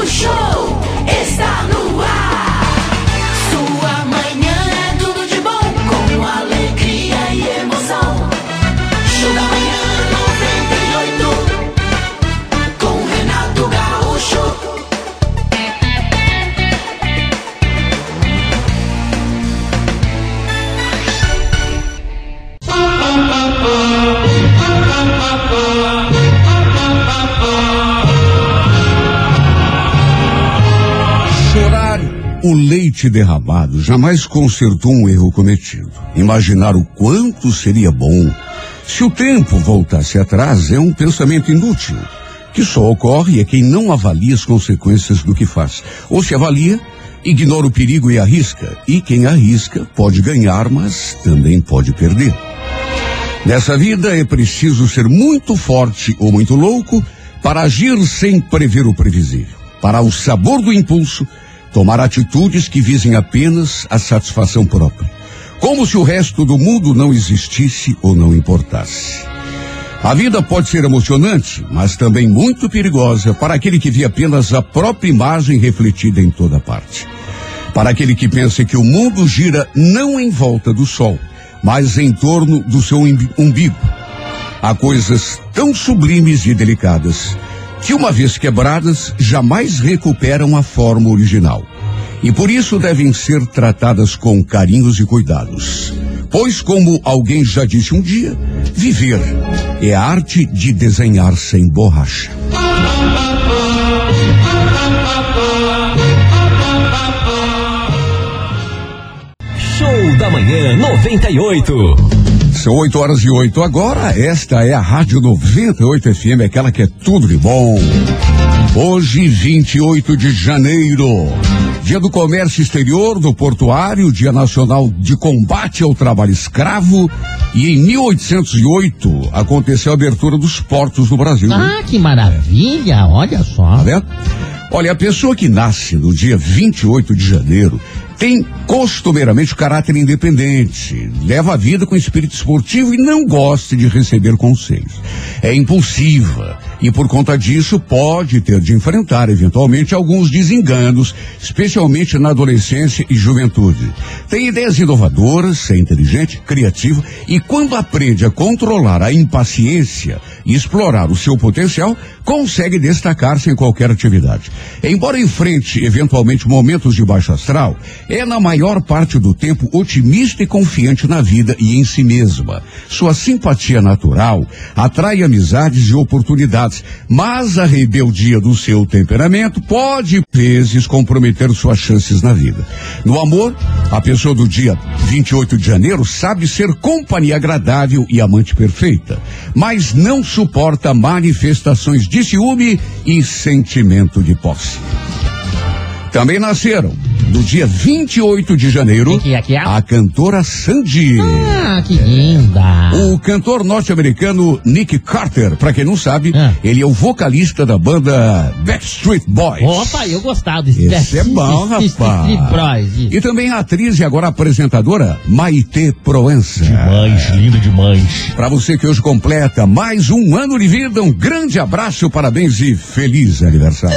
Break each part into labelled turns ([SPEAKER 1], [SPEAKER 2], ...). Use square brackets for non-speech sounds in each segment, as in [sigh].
[SPEAKER 1] O show
[SPEAKER 2] leite derramado jamais consertou um erro cometido. Imaginar o quanto seria bom se o tempo voltasse atrás é um pensamento inútil, que só ocorre a quem não avalia as consequências do que faz. Ou se avalia, ignora o perigo e arrisca. E quem arrisca pode ganhar, mas também pode perder. Nessa vida é preciso ser muito forte ou muito louco para agir sem prever o previsível. Para o sabor do impulso, tomar atitudes que visem apenas a satisfação própria. Como se o resto do mundo não existisse ou não importasse. A vida pode ser emocionante, mas também muito perigosa para aquele que vê apenas a própria imagem refletida em toda parte. Para aquele que pensa que o mundo gira não em volta do sol, mas em torno do seu umbigo. Há coisas tão sublimes e delicadas que, uma vez quebradas, jamais recuperam a forma original. E por isso devem ser tratadas com carinhos e cuidados. Pois, como alguém já disse um dia, viver é a arte de desenhar sem borracha.
[SPEAKER 3] Show da Manhã 98.
[SPEAKER 2] São 8 horas e 8 agora. Esta é a Rádio 98 FM, aquela que é tudo de bom. Hoje, 28 de janeiro, Dia do Comércio Exterior, do Portuário, Dia Nacional de Combate ao Trabalho Escravo. E em 1808 aconteceu a abertura dos portos no Brasil. hein?
[SPEAKER 4] Ah, que maravilha! Olha só.
[SPEAKER 2] Tá vendo? Olha, a pessoa que nasce no dia 28 de janeiro tem costumeiramente caráter independente, leva a vida com espírito esportivo e não gosta de receber conselhos. É impulsiva e por conta disso pode ter de enfrentar eventualmente alguns desenganos, especialmente na adolescência e juventude. Tem ideias inovadoras, é inteligente, criativo e quando aprende a controlar a impaciência e explorar o seu potencial, consegue destacar-se em qualquer atividade. Embora enfrente eventualmente momentos de baixo astral, é na maior parte do tempo otimista e confiante na vida e em si mesma. Sua simpatia natural atrai amizades e oportunidades, mas a rebeldia do seu temperamento pode, vezes, comprometer suas chances na vida. No amor, a pessoa do dia 28 de janeiro sabe ser companhia agradável e amante perfeita, mas não suporta manifestações de ciúme e sentimento de posse. Também nasceram, no dia 28 de janeiro,
[SPEAKER 4] Quem que é que é?
[SPEAKER 2] a cantora Sandy.
[SPEAKER 4] Ah, que linda.
[SPEAKER 2] O cantor norte-americano Nick Carter, pra quem não sabe,
[SPEAKER 4] Ah.
[SPEAKER 2] ele é o vocalista da banda Backstreet Boys.
[SPEAKER 4] Opa, eu gostava desse
[SPEAKER 2] Esse é bom, rapaz. E também a atriz e agora apresentadora Maite Proença.
[SPEAKER 3] Demais, linda demais.
[SPEAKER 2] Para você que hoje completa mais um ano de vida, um grande abraço, parabéns e feliz aniversário.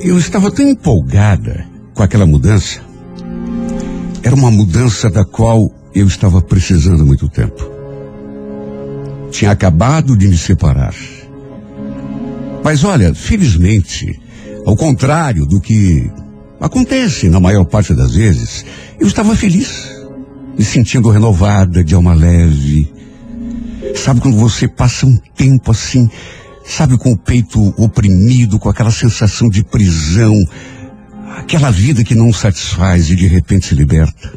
[SPEAKER 2] eu estava tão empolgada com aquela mudança. Era uma mudança da qual eu estava precisando muito tempo. Tinha acabado de me separar. Mas olha, felizmente, ao contrário do que acontece na maior parte das vezes, eu estava feliz, me sentindo renovada, de alma leve. Sabe quando você passa um tempo assim, sabe, com o peito oprimido, com aquela sensação de prisão, aquela vida que não satisfaz e de repente se liberta?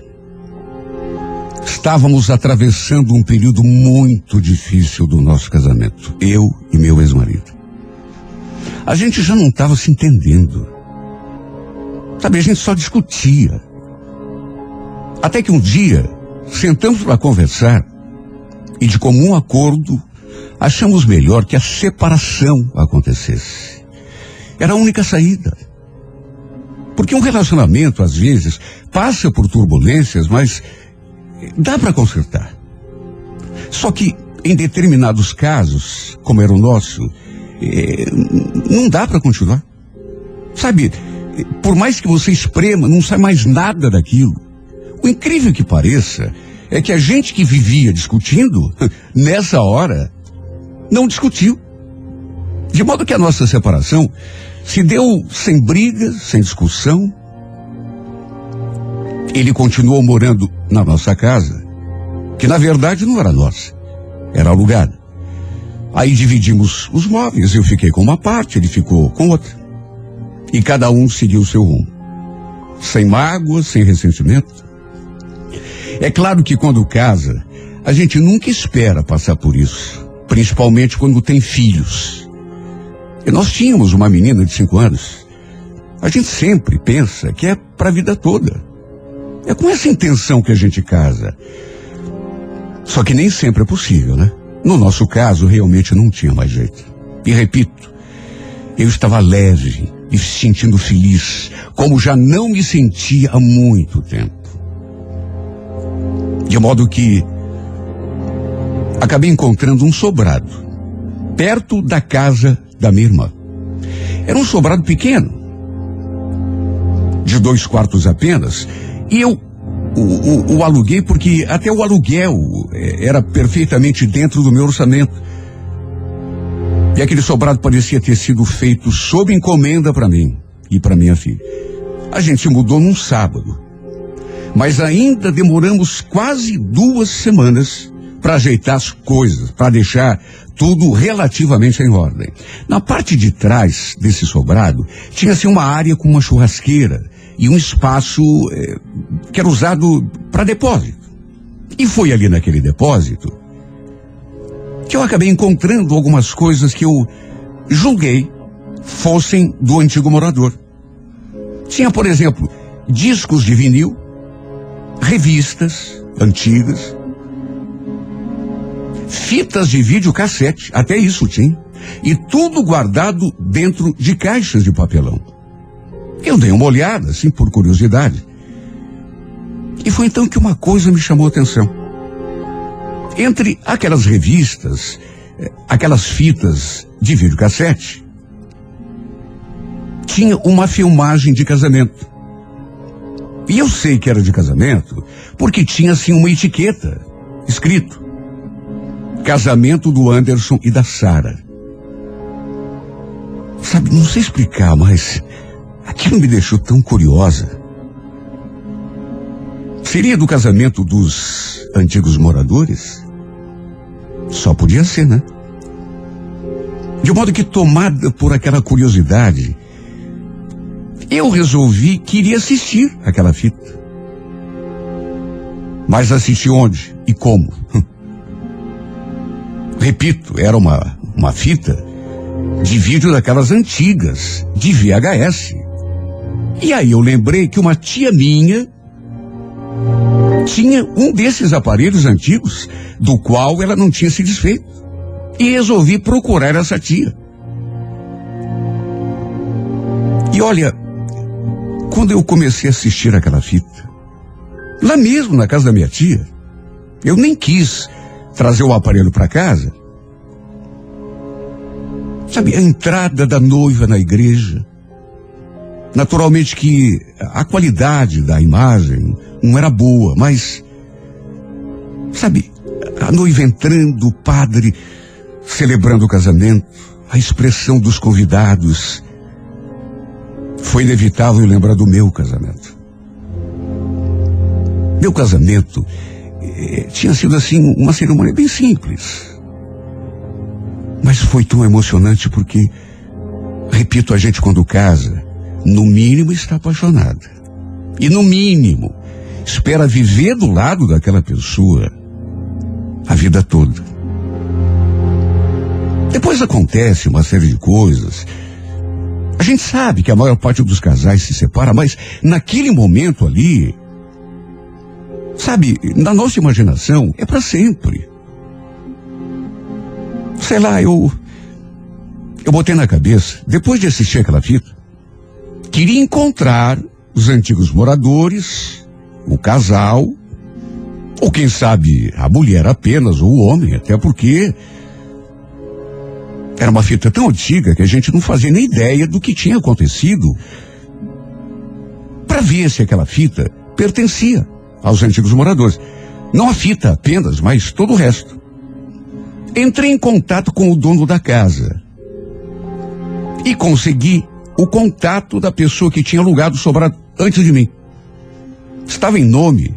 [SPEAKER 2] Estávamos atravessando um período muito difícil do nosso casamento, eu e meu ex-marido. A gente já não estava se entendendo. Sabe, a gente só discutia. Até que um dia, sentamos para conversar e de comum acordo, achamos melhor que a separação acontecesse. Era a única saída. Porque um relacionamento, às vezes, passa por turbulências, mas dá para consertar. Só que, em determinados casos, como era o nosso, eh, não dá para continuar. Sabe, por mais que você esprema, não sai mais nada daquilo. O incrível que pareça é que a gente que vivia discutindo, [laughs] nessa hora, não discutiu. De modo que a nossa separação se deu sem briga, sem discussão. Ele continuou morando na nossa casa, que na verdade não era nossa, era alugada. Aí dividimos os móveis, eu fiquei com uma parte, ele ficou com outra. E cada um seguiu seu rumo. Sem mágoa, sem ressentimento. É claro que quando casa, a gente nunca espera passar por isso. Principalmente quando tem filhos. E nós tínhamos uma menina de cinco anos. A gente sempre pensa que é para a vida toda. É com essa intenção que a gente casa. Só que nem sempre é possível, né? No nosso caso, realmente não tinha mais jeito. E repito, eu estava leve e se sentindo feliz, como já não me sentia há muito tempo. De modo que acabei encontrando um sobrado, perto da casa da minha irmã. Era um sobrado pequeno, de dois quartos apenas, e eu o, o, o aluguei porque até o aluguel eh, era perfeitamente dentro do meu orçamento. E aquele sobrado parecia ter sido feito sob encomenda para mim e para minha filha. A gente mudou num sábado. Mas ainda demoramos quase duas semanas para ajeitar as coisas, para deixar tudo relativamente em ordem. Na parte de trás desse sobrado tinha-se uma área com uma churrasqueira e um espaço eh, que era usado para depósito. E foi ali naquele depósito que eu acabei encontrando algumas coisas que eu julguei fossem do antigo morador. Tinha, por exemplo, discos de vinil, revistas antigas, fitas de videocassete, até isso tinha, e tudo guardado dentro de caixas de papelão. Eu dei uma olhada, assim, por curiosidade. E foi então que uma coisa me chamou a atenção. Entre aquelas revistas, eh, aquelas fitas de videocassete, tinha uma filmagem de casamento. E eu sei que era de casamento porque tinha assim uma etiqueta escrito: Casamento do Anderson e da Sara. Sabe, não sei explicar, mas aquilo me deixou tão curiosa. Seria do casamento dos antigos moradores? Só podia ser, né? De modo que, tomada por aquela curiosidade, eu resolvi que iria assistir aquela fita. Mas assistir onde e como? [laughs] Repito, era uma, uma fita de vídeo daquelas antigas, de VHS. E aí eu lembrei que uma tia minha tinha um desses aparelhos antigos, do qual ela não tinha se desfeito. E resolvi procurar essa tia. E olha, quando eu comecei a assistir aquela fita, lá mesmo na casa da minha tia, eu nem quis trazer o aparelho para casa. Sabe, a entrada da noiva na igreja, Naturalmente que a qualidade da imagem não era boa, mas. Sabe, a noiva entrando, o padre celebrando o casamento, a expressão dos convidados. Foi inevitável lembrar do meu casamento. Meu casamento eh, tinha sido assim uma cerimônia bem simples. Mas foi tão emocionante porque, repito, a gente quando casa, no mínimo está apaixonada. E no mínimo, espera viver do lado daquela pessoa a vida toda. Depois acontece uma série de coisas. A gente sabe que a maior parte dos casais se separa, mas naquele momento ali, sabe, na nossa imaginação, é para sempre. Sei lá, eu. Eu botei na cabeça, depois de assistir aquela fita, queria encontrar os antigos moradores, o casal, ou quem sabe a mulher apenas, ou o homem, até porque era uma fita tão antiga que a gente não fazia nem ideia do que tinha acontecido. Para ver se aquela fita pertencia aos antigos moradores. Não a fita apenas, mas todo o resto. Entrei em contato com o dono da casa e consegui o contato da pessoa que tinha alugado o sobrado antes de mim. Estava em nome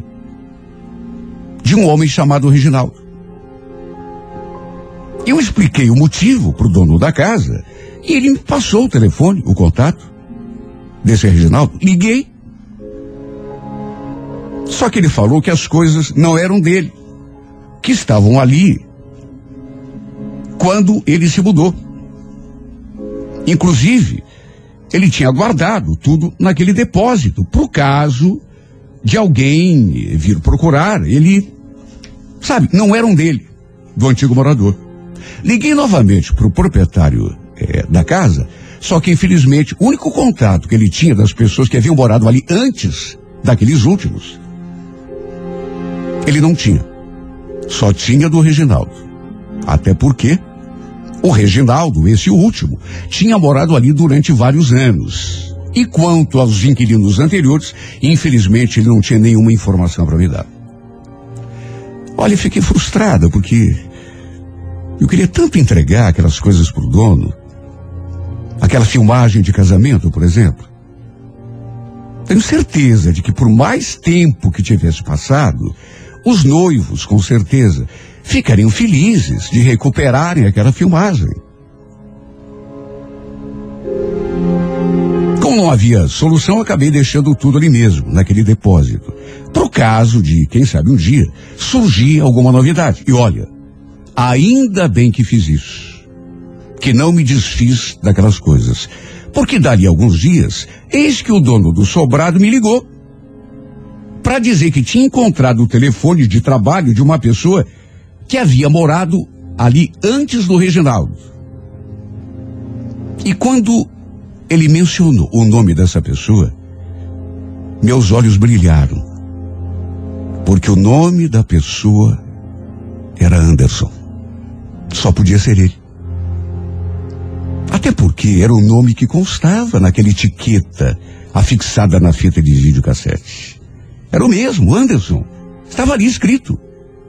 [SPEAKER 2] de um homem chamado Reginaldo. Eu expliquei o motivo para o dono da casa e ele me passou o telefone, o contato desse Reginaldo. Liguei. Só que ele falou que as coisas não eram dele, que estavam ali quando ele se mudou. Inclusive, ele tinha guardado tudo naquele depósito, pro caso de alguém vir procurar. Ele, sabe, não eram dele, do antigo morador. Liguei novamente pro proprietário eh, da casa, só que infelizmente o único contato que ele tinha das pessoas que haviam morado ali antes daqueles últimos, ele não tinha. Só tinha do Reginaldo. Até porque o Reginaldo, esse último, tinha morado ali durante vários anos. E quanto aos inquilinos anteriores, infelizmente ele não tinha nenhuma informação para me dar. Olha, fiquei frustrada porque eu queria tanto entregar aquelas coisas pro dono. Aquela filmagem de casamento, por exemplo. Tenho certeza de que por mais tempo que tivesse passado, os noivos, com certeza, ficariam felizes de recuperarem aquela filmagem. Como não havia solução, acabei deixando tudo ali mesmo, naquele depósito. Pro caso de, quem sabe um dia, surgir alguma novidade. E olha, ainda bem que fiz isso. Que não me desfiz daquelas coisas. Porque dali alguns dias, eis que o dono do sobrado me ligou para dizer que tinha encontrado o telefone de trabalho de uma pessoa que havia morado ali antes do Reginaldo. E quando ele mencionou o nome dessa pessoa, meus olhos brilharam. Porque o nome da pessoa era Anderson. Só podia ser ele. Até porque era o nome que constava naquela etiqueta afixada na fita de videocassete. Era o mesmo, Anderson. Estava ali escrito.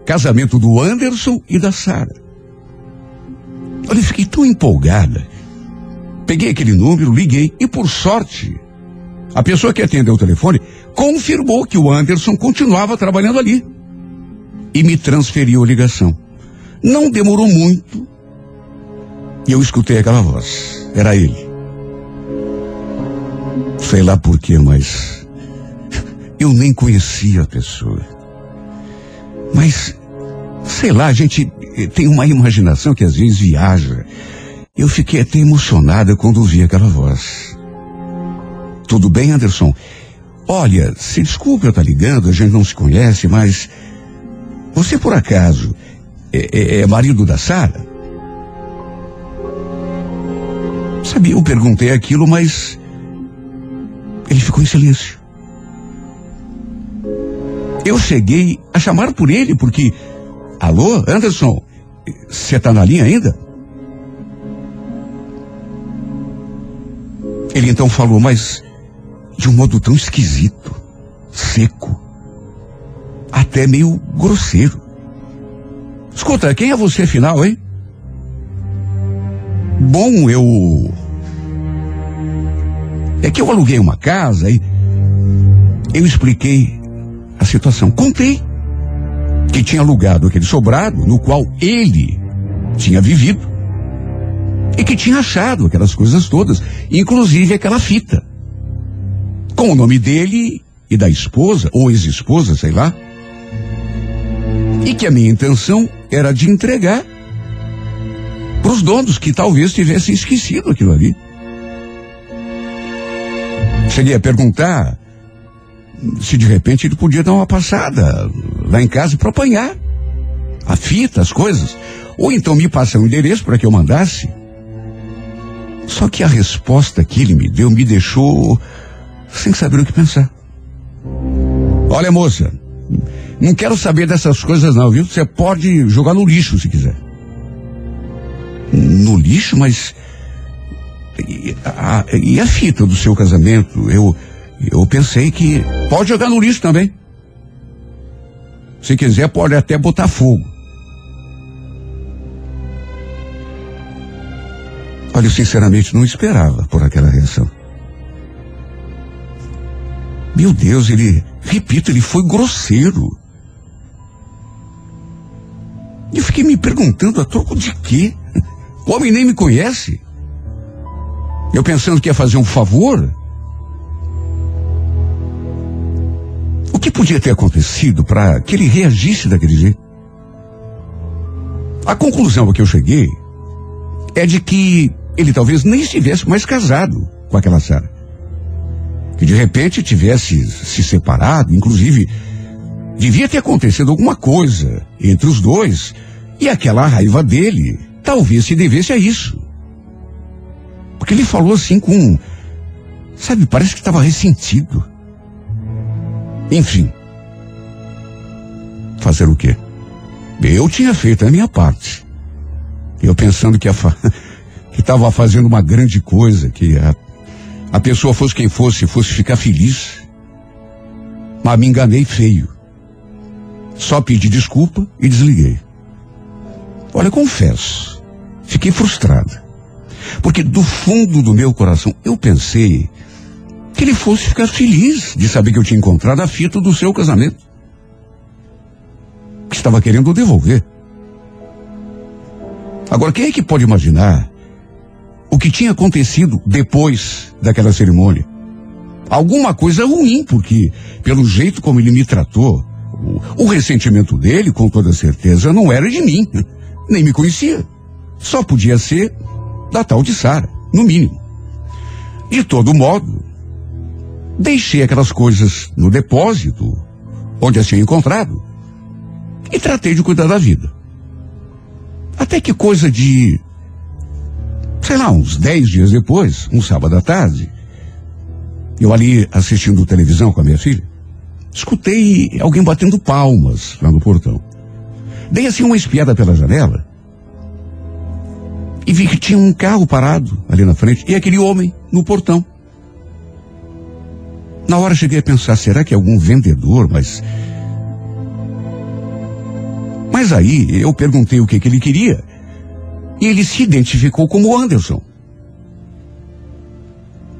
[SPEAKER 2] Casamento do Anderson e da Sara. Olha, eu fiquei tão empolgada. Peguei aquele número, liguei e por sorte, a pessoa que atendeu o telefone confirmou que o Anderson continuava trabalhando ali e me transferiu a ligação. Não demorou muito e eu escutei aquela voz. Era ele. Sei lá porquê, mas eu nem conhecia a pessoa. Mas, sei lá, a gente tem uma imaginação que às vezes viaja. Eu fiquei até emocionada quando ouvi aquela voz. Tudo bem, Anderson? Olha, se desculpe eu estar ligando, a gente não se conhece, mas você por acaso é, é, é marido da Sara? Sabe, eu perguntei aquilo, mas ele ficou em silêncio. Eu cheguei a chamar por ele, porque. Alô, Anderson, você tá na linha ainda? Ele então falou, mas de um modo tão esquisito, seco, até meio grosseiro. Escuta, quem é você afinal, hein? Bom, eu. É que eu aluguei uma casa e eu expliquei a situação. Contei que tinha alugado aquele sobrado no qual ele tinha vivido e que tinha achado aquelas coisas todas, inclusive aquela fita, com o nome dele e da esposa, ou ex-esposa, sei lá, e que a minha intenção era de entregar para os donos que talvez tivessem esquecido aquilo ali. Cheguei a perguntar se de repente ele podia dar uma passada lá em casa para apanhar a fita, as coisas, ou então me passar um endereço para que eu mandasse. Só que a resposta que ele me deu me deixou sem saber o que pensar. Olha, moça, não quero saber dessas coisas não, viu? Você pode jogar no lixo se quiser. No lixo, mas e a, e a fita do seu casamento? Eu eu pensei que pode jogar no lixo também. Se quiser, pode até botar fogo. Olha, eu sinceramente não esperava por aquela reação. Meu Deus, ele, repito, ele foi grosseiro. Eu fiquei me perguntando a troco de quê? O homem nem me conhece. Eu pensando que ia fazer um favor. O que podia ter acontecido para que ele reagisse daquele jeito? A conclusão a que eu cheguei é de que ele talvez nem estivesse mais casado com aquela Sara. Que de repente tivesse se separado, inclusive devia ter acontecido alguma coisa entre os dois e aquela raiva dele talvez se devesse a isso. Porque ele falou assim com, sabe, parece que estava ressentido. Enfim. Fazer o quê? Eu tinha feito a minha parte. Eu pensando que fa... [laughs] estava fazendo uma grande coisa, que a, a pessoa fosse quem fosse, fosse ficar feliz. Mas me enganei feio. Só pedi desculpa e desliguei. Olha, confesso, fiquei frustrado. Porque do fundo do meu coração eu pensei que ele fosse ficar feliz de saber que eu tinha encontrado a fita do seu casamento. Que estava querendo devolver. Agora, quem é que pode imaginar o que tinha acontecido depois daquela cerimônia? Alguma coisa ruim, porque, pelo jeito como ele me tratou, o, o ressentimento dele, com toda certeza, não era de mim. [laughs] Nem me conhecia. Só podia ser da tal de Sara, no mínimo. De todo modo, deixei aquelas coisas no depósito, onde as tinha encontrado, e tratei de cuidar da vida. Até que coisa de, sei lá, uns dez dias depois, um sábado à tarde, eu ali assistindo televisão com a minha filha, escutei alguém batendo palmas lá no portão. Dei assim uma espiada pela janela e vi que tinha um carro parado ali na frente e aquele homem no portão. Na hora cheguei a pensar, será que é algum vendedor? Mas. Mas aí eu perguntei o que, que ele queria. E ele se identificou como Anderson.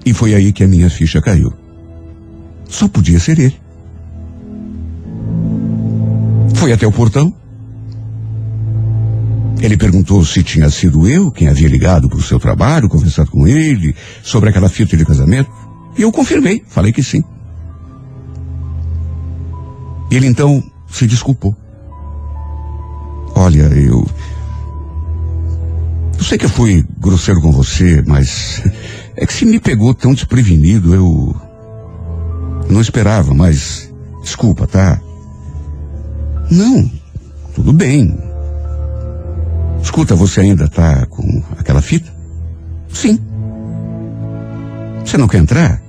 [SPEAKER 2] E foi aí que a minha ficha caiu. Só podia ser ele. Foi até o portão. Ele perguntou se tinha sido eu quem havia ligado para o seu trabalho, conversado com ele sobre aquela fita de casamento. E eu confirmei, falei que sim. Ele então se desculpou. Olha, eu. Eu sei que eu fui grosseiro com você, mas é que se me pegou tão desprevenido, eu. Não esperava, mas. Desculpa, tá? Não, tudo bem. Escuta, você ainda tá com aquela fita? Sim. Você não quer entrar?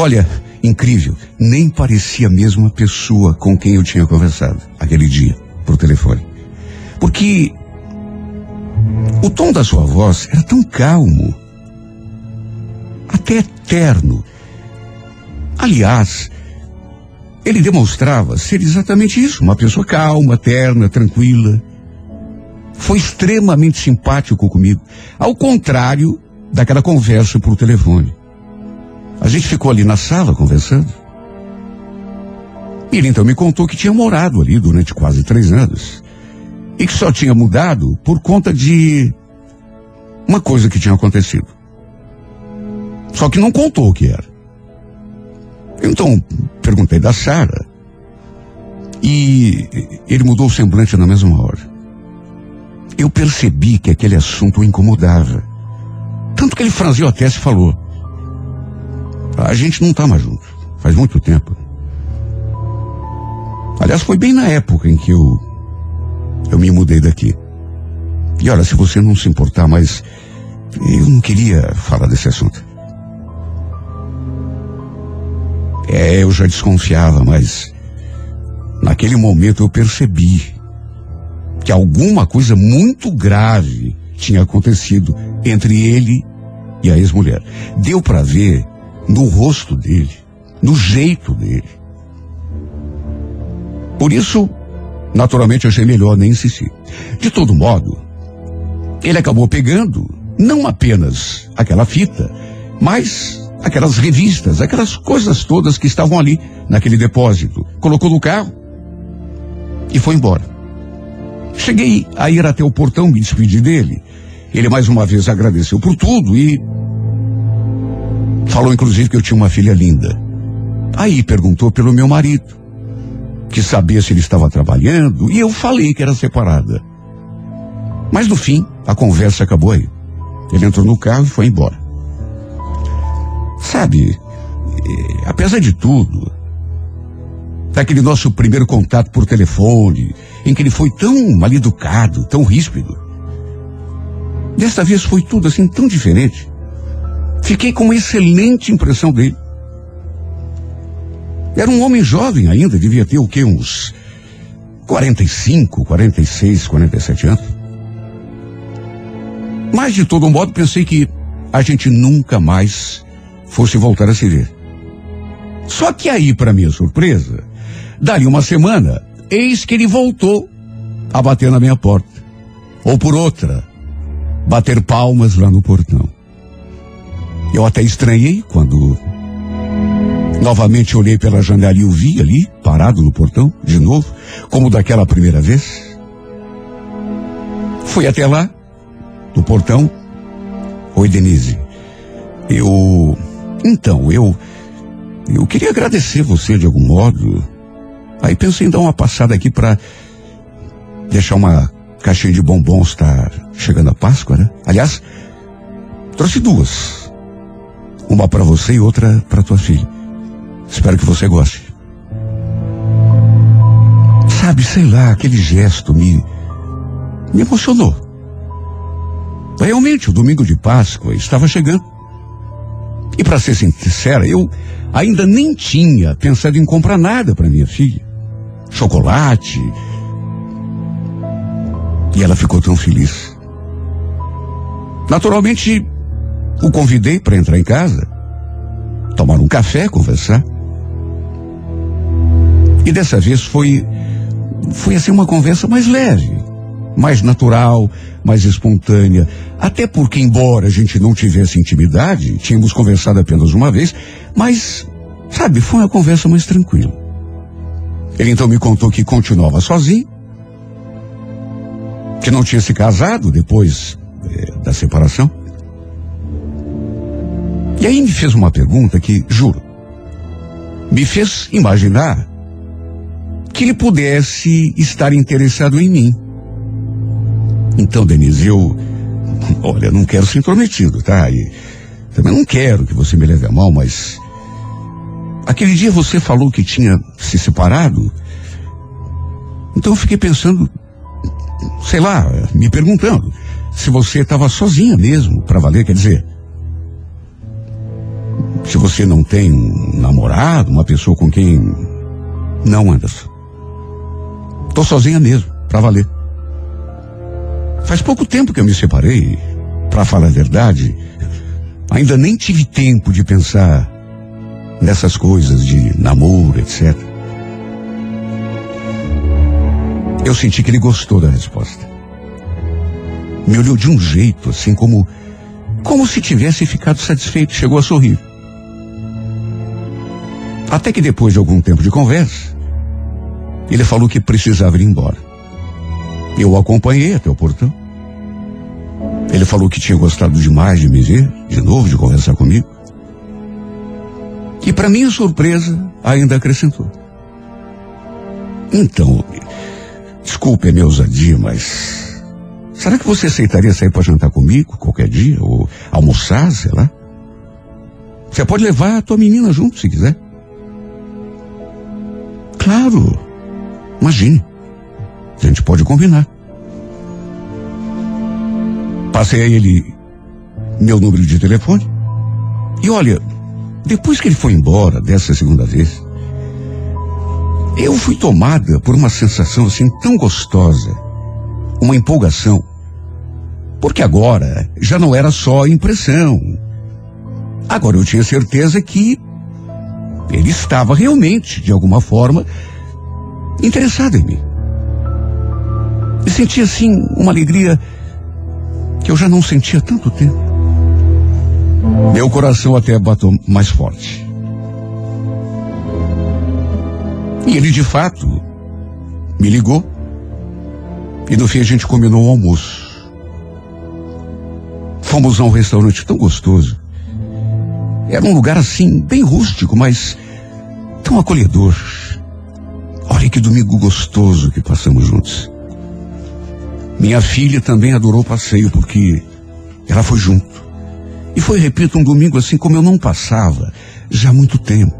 [SPEAKER 2] Olha, incrível, nem parecia a mesma pessoa com quem eu tinha conversado aquele dia, por telefone. Porque o tom da sua voz era tão calmo. até terno. Aliás, ele demonstrava ser exatamente isso, uma pessoa calma, terna, tranquila. Foi extremamente simpático comigo, ao contrário daquela conversa por telefone. A gente ficou ali na sala conversando. Ele então me contou que tinha morado ali durante quase três anos. E que só tinha mudado por conta de uma coisa que tinha acontecido. Só que não contou o que era. Então, perguntei da Sara. E ele mudou o semblante na mesma hora. Eu percebi que aquele assunto o incomodava. Tanto que ele franziu a testa e falou: A gente não tá mais junto. Faz muito tempo. Aliás, foi bem na época em que eu, eu me mudei daqui. E olha, se você não se importar, mas eu não queria falar desse assunto. É, eu já desconfiava, mas naquele momento eu percebi que alguma coisa muito grave tinha acontecido entre ele e a ex-mulher. Deu para ver no rosto dele, no jeito dele. Por isso, naturalmente, achei melhor nem insistir. De todo modo, ele acabou pegando não apenas aquela fita, mas aquelas revistas, aquelas coisas todas que estavam ali naquele depósito. Colocou no carro e foi embora. Cheguei a ir até o portão me despedir dele. Ele mais uma vez agradeceu por tudo e falou inclusive que eu tinha uma filha linda. Aí perguntou pelo meu marido, que sabia se ele estava trabalhando, e eu falei que era separada. Mas no fim, a conversa acabou aí. Ele entrou no carro e foi embora. Sabe, eh, apesar de tudo, daquele nosso primeiro contato por telefone, em que ele foi tão mal educado, tão ríspido, desta vez foi tudo assim tão diferente. Fiquei com uma excelente impressão dele. Era um homem jovem ainda, devia ter o quê? Uns 45, 46, 47 anos. Mas de todo modo pensei que a gente nunca mais fosse voltar a se ver. Só que aí, para minha surpresa, dali uma semana, eis que ele voltou a bater na minha porta. Ou por outra, bater palmas lá no portão. Eu até estranhei quando novamente olhei pela janela e o vi ali, parado no portão, de novo, como daquela primeira vez. Fui até lá, no portão. Oi, Denise. Eu. Então, eu. Eu queria agradecer você de algum modo. Aí pensei em dar uma passada aqui para deixar uma caixinha de bombons, tá chegando a Páscoa, né? Aliás, trouxe duas. Uma para você e outra para tua filha. Espero que você goste. Sabe, sei lá, aquele gesto me me emocionou. Realmente, o domingo de Páscoa estava chegando. E para ser sincera, eu ainda nem tinha pensado em comprar nada para minha filha. Chocolate. E ela ficou tão feliz. Naturalmente, o convidei para entrar em casa, tomar um café, conversar. E dessa vez foi foi assim uma conversa mais leve, mais natural, mais espontânea. Até porque, embora a gente não tivesse intimidade, tínhamos conversado apenas uma vez, mas, sabe, foi uma conversa mais tranquila. Ele então me contou que continuava sozinho, que não tinha se casado depois eh, da separação. E aí me fez uma pergunta que, juro, me fez imaginar que ele pudesse estar interessado em mim. Então, Denise, eu. Olha, não quero ser intrometido, tá? E também não quero que você me leve a mal, mas. Aquele dia você falou que tinha se separado. Então eu fiquei pensando, sei lá, me perguntando, se você estava sozinha mesmo, para valer, quer dizer. Se você não tem um namorado, uma pessoa com quem. Não, Anderson. Tô sozinha mesmo, para valer. Faz pouco tempo que eu me separei, para falar a verdade. Ainda nem tive tempo de pensar nessas coisas de namoro, etc. Eu senti que ele gostou da resposta. Me olhou de um jeito, assim como como se tivesse ficado satisfeito, chegou a sorrir. Até que depois de algum tempo de conversa, ele falou que precisava ir embora. Eu o acompanhei até o portão. Ele falou que tinha gostado demais de me ver, de novo, de conversar comigo. E para minha surpresa, ainda acrescentou. Então, desculpe a minha ousadia, mas será que você aceitaria sair para jantar comigo qualquer dia? Ou almoçar, sei lá? Você pode levar a tua menina junto se quiser. Claro. Imagine. A gente pode combinar. Passei a ele meu número de telefone. E olha, depois que ele foi embora dessa segunda vez, eu fui tomada por uma sensação assim tão gostosa, uma empolgação. Porque agora já não era só impressão. Agora eu tinha certeza que ele estava realmente, de alguma forma, interessado em mim. E sentia assim uma alegria que eu já não sentia há tanto tempo. Meu coração até bateu mais forte. E ele de fato me ligou. E no fim a gente combinou o almoço. Fomos a um restaurante tão gostoso. Era um lugar assim, bem rústico, mas tão acolhedor. Olha que domingo gostoso que passamos juntos. Minha filha também adorou o passeio porque ela foi junto. E foi, repito, um domingo assim como eu não passava já há muito tempo.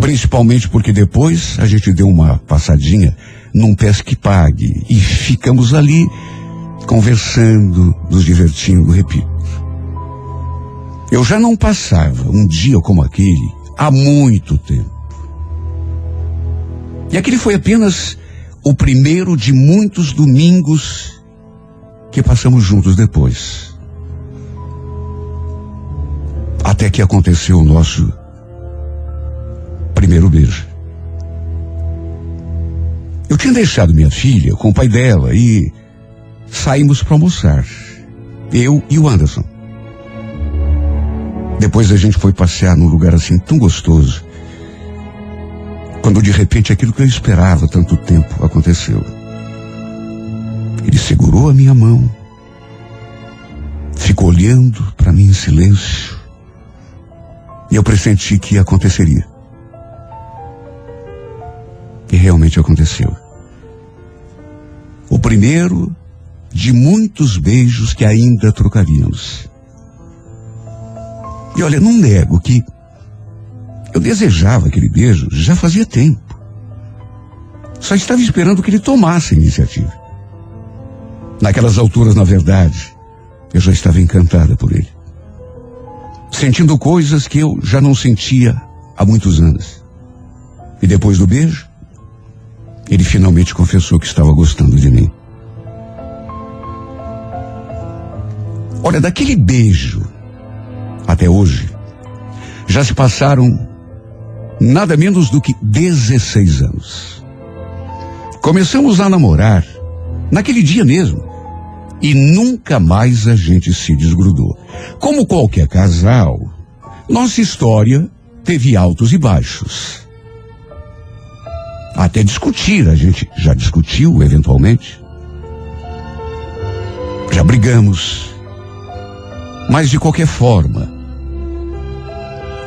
[SPEAKER 2] Principalmente porque depois a gente deu uma passadinha num pesque pague e ficamos ali conversando, nos divertindo, repito. Eu já não passava um dia como aquele há muito tempo. E aquele foi apenas o primeiro de muitos domingos que passamos juntos depois. Até que aconteceu o nosso primeiro beijo. Eu tinha deixado minha filha com o pai dela e saímos para almoçar. Eu e o Anderson. Depois a gente foi passear num lugar assim tão gostoso. Quando de repente aquilo que eu esperava tanto tempo aconteceu. Ele segurou a minha mão, ficou olhando para mim em silêncio. E eu pressenti que aconteceria. E realmente aconteceu. O primeiro de muitos beijos que ainda trocaríamos. E olha, não nego que eu desejava aquele beijo já fazia tempo. Só estava esperando que ele tomasse a iniciativa. Naquelas alturas, na verdade, eu já estava encantada por ele. Sentindo coisas que eu já não sentia há muitos anos. E depois do beijo, ele finalmente confessou que estava gostando de mim. Olha, daquele beijo até hoje, já se passaram nada menos do que 16 anos. Começamos a namorar naquele dia mesmo. E nunca mais a gente se desgrudou. Como qualquer casal, nossa história teve altos e baixos. Até discutir, a gente já discutiu eventualmente. Já brigamos. Mas de qualquer forma,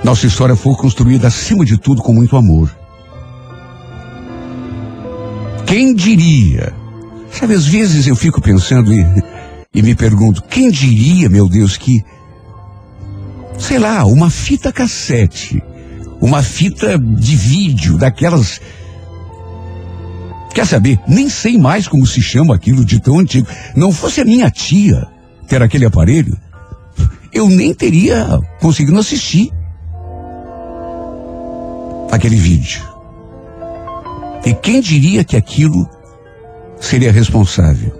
[SPEAKER 2] nossa história foi construída acima de tudo com muito amor. Quem diria? Sabe, às vezes eu fico pensando e, e me pergunto, quem diria, meu Deus, que, sei lá, uma fita cassete, uma fita de vídeo, daquelas. Quer saber? Nem sei mais como se chama aquilo de tão antigo. Não fosse a minha tia ter aquele aparelho, eu nem teria conseguido assistir aquele vídeo. E quem diria que aquilo seria responsável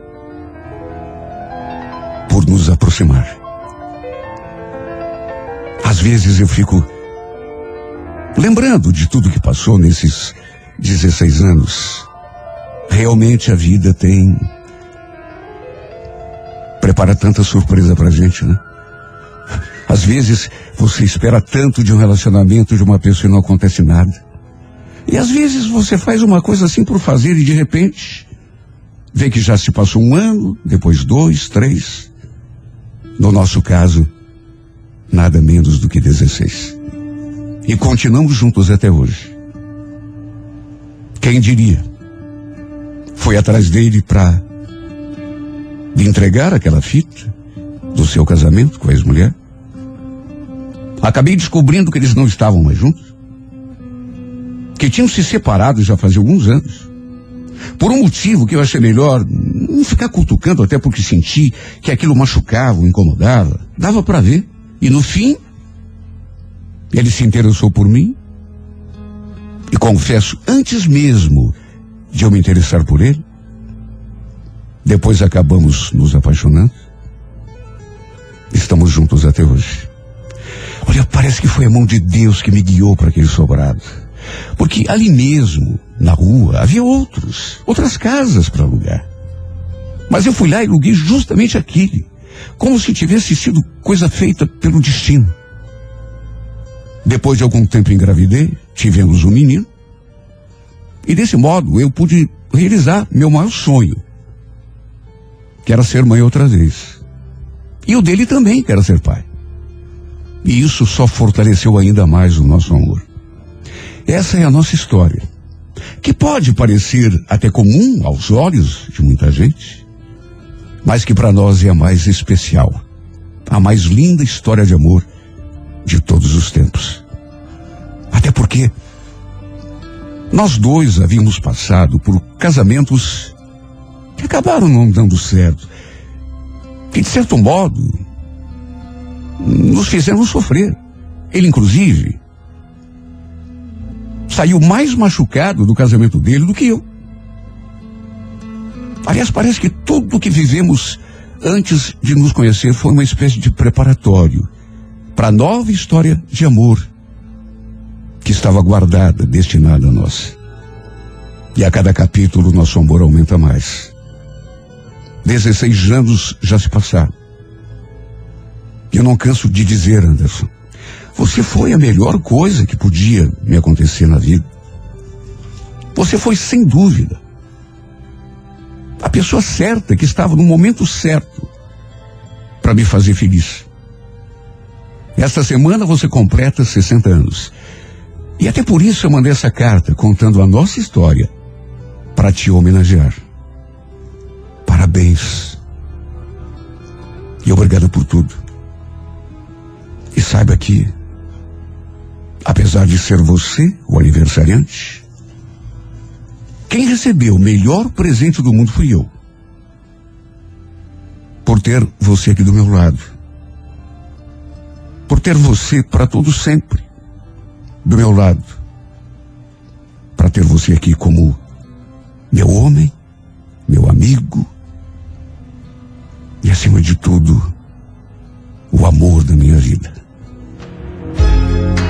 [SPEAKER 2] por nos aproximar? Às vezes eu fico lembrando de tudo que passou nesses 16 anos. Realmente a vida tem. prepara tanta surpresa pra gente, né? Às vezes você espera tanto de um relacionamento de uma pessoa e não acontece nada. E às vezes você faz uma coisa assim por fazer e de repente vê que já se passou um ano, depois dois, três. No nosso caso, nada menos do que 16. E continuamos juntos até hoje. Quem diria? Foi atrás dele para lhe entregar aquela fita do seu casamento com a ex-mulher. Acabei descobrindo que eles não estavam mais juntos. Que tinham se separado já fazia alguns anos. Por um motivo que eu achei melhor não ficar cutucando, até porque senti que aquilo machucava, incomodava. Dava para ver. E no fim, ele se interessou por mim. E confesso, antes mesmo de eu me interessar por ele, depois acabamos nos apaixonando. Estamos juntos até hoje. Olha, parece que foi a mão de Deus que me guiou para aquele sobrado. Porque ali mesmo, na rua, havia outros, outras casas para alugar. Mas eu fui lá e aluguei justamente aquele, como se tivesse sido coisa feita pelo destino. Depois de algum tempo engravidei, tivemos um menino. E desse modo eu pude realizar meu maior sonho, que era ser mãe outra vez. E o dele também, que era ser pai. E isso só fortaleceu ainda mais o nosso amor. Essa é a nossa história, que pode parecer até comum aos olhos de muita gente, mas que para nós é a mais especial, a mais linda história de amor de todos os tempos. Até porque nós dois havíamos passado por casamentos que acabaram não dando certo, que de certo modo nos fizeram sofrer. Ele, inclusive, saiu mais machucado do casamento dele do que eu. Aliás, parece que tudo o que vivemos antes de nos conhecer foi uma espécie de preparatório para a nova história de amor que estava guardada, destinada a nós. E a cada capítulo nosso amor aumenta mais. 16 anos já se passaram. E eu não canso de dizer, Anderson, você foi a melhor coisa que podia me acontecer na vida. Você foi, sem dúvida, a pessoa certa que estava no momento certo para me fazer feliz. Esta semana você completa 60 anos. E até por isso eu mandei essa carta contando a nossa história para te homenagear. Parabéns. E obrigado por tudo. E saiba que, apesar de ser você o aniversariante, quem recebeu o melhor presente do mundo fui eu. Por ter você aqui do meu lado. Por ter você para todo sempre do meu lado. Para ter você aqui como meu homem, meu amigo e, acima de tudo, o amor da minha vida.
[SPEAKER 5] Thank you.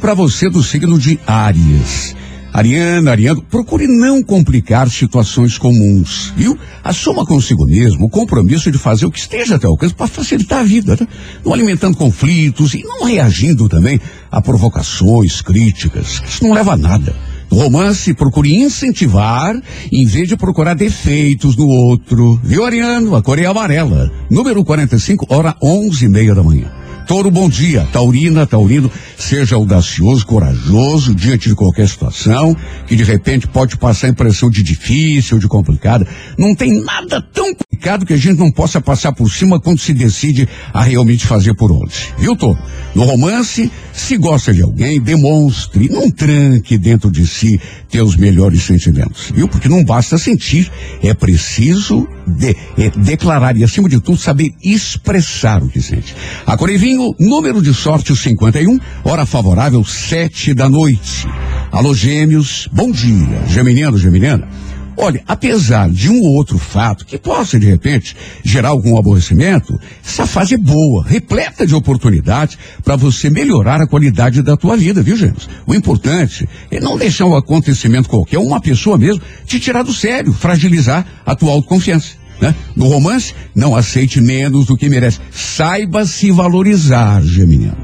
[SPEAKER 2] Para você do signo de Áries. Ariana, Ariano, procure não complicar situações comuns, viu? Assuma consigo mesmo o compromisso de fazer o que esteja até o alcance para facilitar a vida, né? Não alimentando conflitos e não reagindo também a provocações, críticas, isso não leva a nada. No romance, procure incentivar em vez de procurar defeitos no outro. Viu, Ariano? A cor é amarela. Número 45, hora onze e meia da manhã. Touro, bom dia. Taurina, Taurino, seja audacioso, corajoso diante de qualquer situação que de repente pode passar a impressão de difícil, de complicada. Não tem nada tão complicado que a gente não possa passar por cima quando se decide a realmente fazer por onde. Viu, Touro? No romance, se gosta de alguém, demonstre, não tranque dentro de si teus melhores sentimentos, viu? Porque não basta sentir, é preciso de- é, declarar e, acima de tudo, saber expressar o que sente. A Corevinho, número de sorte o 51, hora favorável, sete da noite. Alô, gêmeos, bom dia. Geminiano, geminiana. Olha, apesar de um ou outro fato que possa, de repente, gerar algum aborrecimento, essa fase é boa, repleta de oportunidades para você melhorar a qualidade da tua vida, viu, gente? O importante é não deixar um acontecimento qualquer, uma pessoa mesmo, te tirar do sério, fragilizar a tua autoconfiança. Né? No romance, não aceite menos do que merece. Saiba se valorizar, Geminiano.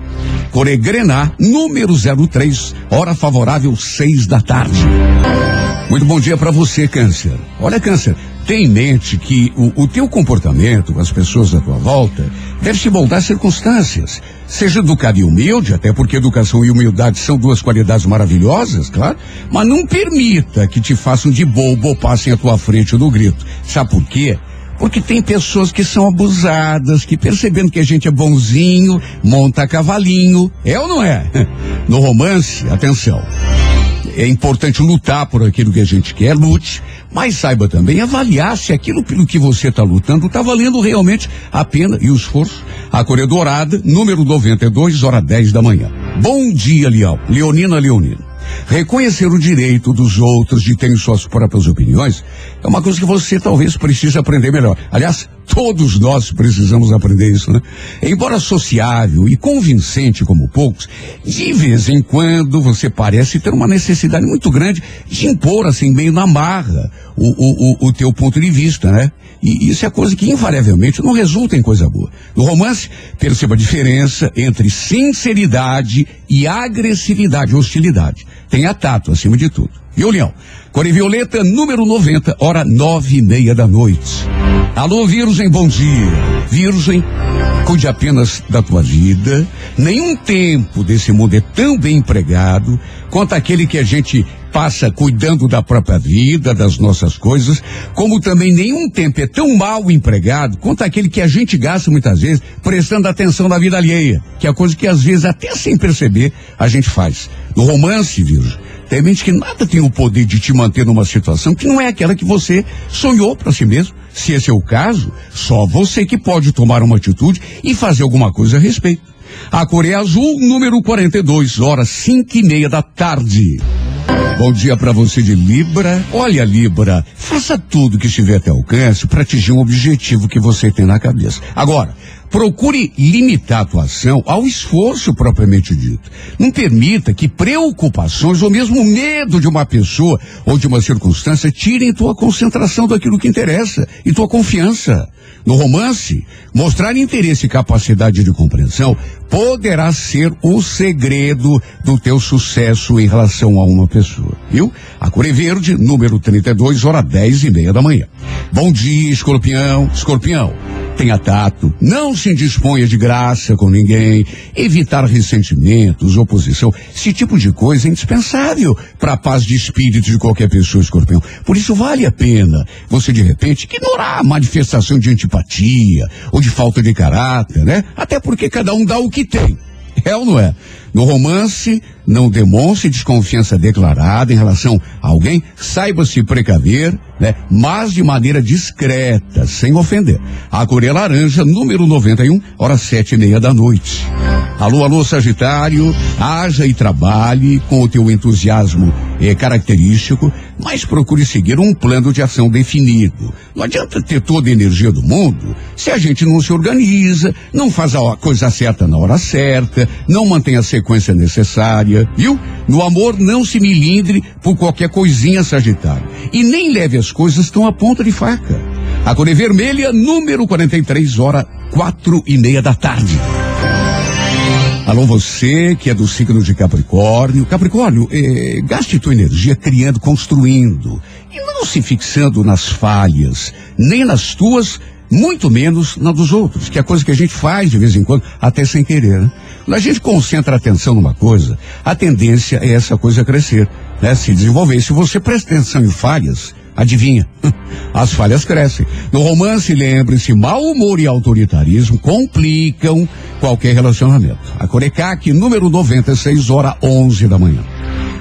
[SPEAKER 2] Coregrenar, número 03, hora favorável, seis da tarde. Muito bom dia para você, Câncer. Olha, Câncer, tem em mente que o, o teu comportamento com as pessoas à tua volta deve se moldar circunstâncias. Seja educado e humilde, até porque educação e humildade são duas qualidades maravilhosas, claro, mas não permita que te façam de bobo ou passem à tua frente no grito. Sabe por quê? Porque tem pessoas que são abusadas, que percebendo que a gente é bonzinho, monta cavalinho. É ou não é? [laughs] No romance, atenção. É importante lutar por aquilo que a gente quer, lute, mas saiba também avaliar se aquilo pelo que você está lutando está valendo realmente a pena e o esforço. A cor é dourada, número 92, hora 10 da manhã. Bom dia, Leão. Leonina Leonina. Reconhecer o direito dos outros de terem suas próprias opiniões é uma coisa que você talvez precise aprender melhor. Aliás, todos nós precisamos aprender isso, né? Embora sociável e convincente como poucos, de vez em quando você parece ter uma necessidade muito grande de impor assim meio na marra o, o, o, o teu ponto de vista, né? E isso é coisa que invariavelmente não resulta em coisa boa. No romance, perceba a diferença entre sinceridade e agressividade, hostilidade. Tenha tato acima de tudo. E o Leão? Cor Violeta, número 90, hora nove e meia da noite. Alô, Virgem, bom dia. Virgem, cuide apenas da tua vida. Nenhum tempo desse mundo é tão bem empregado quanto aquele que a gente passa cuidando da própria vida, das nossas coisas, como também nenhum tempo é tão mal empregado quanto aquele que a gente gasta muitas vezes prestando atenção na vida alheia, que é coisa que às vezes até sem perceber a gente faz. No romance, Virgem, tem mente que nada tem o poder de te manter numa situação que não é aquela que você sonhou para si mesmo. Se esse é o caso, só você que pode tomar uma atitude e fazer alguma coisa a respeito. A cor é azul, número 42, horas cinco e meia da tarde. Bom dia para você de Libra. Olha, Libra, faça tudo que estiver até alcance para atingir um objetivo que você tem na cabeça. Agora, procure limitar a tua ação ao esforço propriamente dito. Não permita que preocupações ou mesmo medo de uma pessoa ou de uma circunstância tirem tua concentração daquilo que interessa e tua confiança. No romance, mostrar interesse e capacidade de compreensão poderá ser o segredo do teu sucesso em relação a uma pessoa, viu? A cor é verde, número 32, hora 10 e meia da manhã. Bom dia, escorpião. Escorpião, tenha tato, não se indisponha de graça com ninguém, evitar ressentimentos, oposição, esse tipo de coisa é indispensável para a paz de espírito de qualquer pessoa, escorpião. Por isso vale a pena você, de repente, ignorar a manifestação de antipatia ou de falta de caráter, né? Até porque cada um dá o que tem. É ou não é? No romance, não demonstre desconfiança declarada em relação a alguém, saiba se precaver, né? Mas de maneira discreta, sem ofender. A cor é laranja, número 91, hora sete e meia da noite. Alô, alô, Sagitário, haja e trabalhe com o teu entusiasmo eh, característico mas procure seguir um plano de ação definido. Não adianta ter toda a energia do mundo se a gente não se organiza, não faz a coisa certa na hora certa, não mantém a sequência necessária, viu? No amor, não se milindre por qualquer coisinha, Sagitário. E nem leve as coisas tão à ponta de faca. A cor é vermelha, número 43, hora quatro e meia da tarde. Alô, você que é do signo de Capricórnio. Capricórnio, eh, gaste tua energia criando, construindo. E não se fixando nas falhas, nem nas tuas, muito menos na dos outros, que é coisa que a gente faz de vez em quando, até sem querer. Né? Quando a gente concentra a atenção numa coisa, a tendência é essa coisa crescer, né? Se desenvolver. Se você presta atenção em falhas, Adivinha? [laughs] As falhas crescem. No romance, lembre-se, mau humor e autoritarismo complicam qualquer relacionamento. A Corecac, número 96, hora 11 da manhã.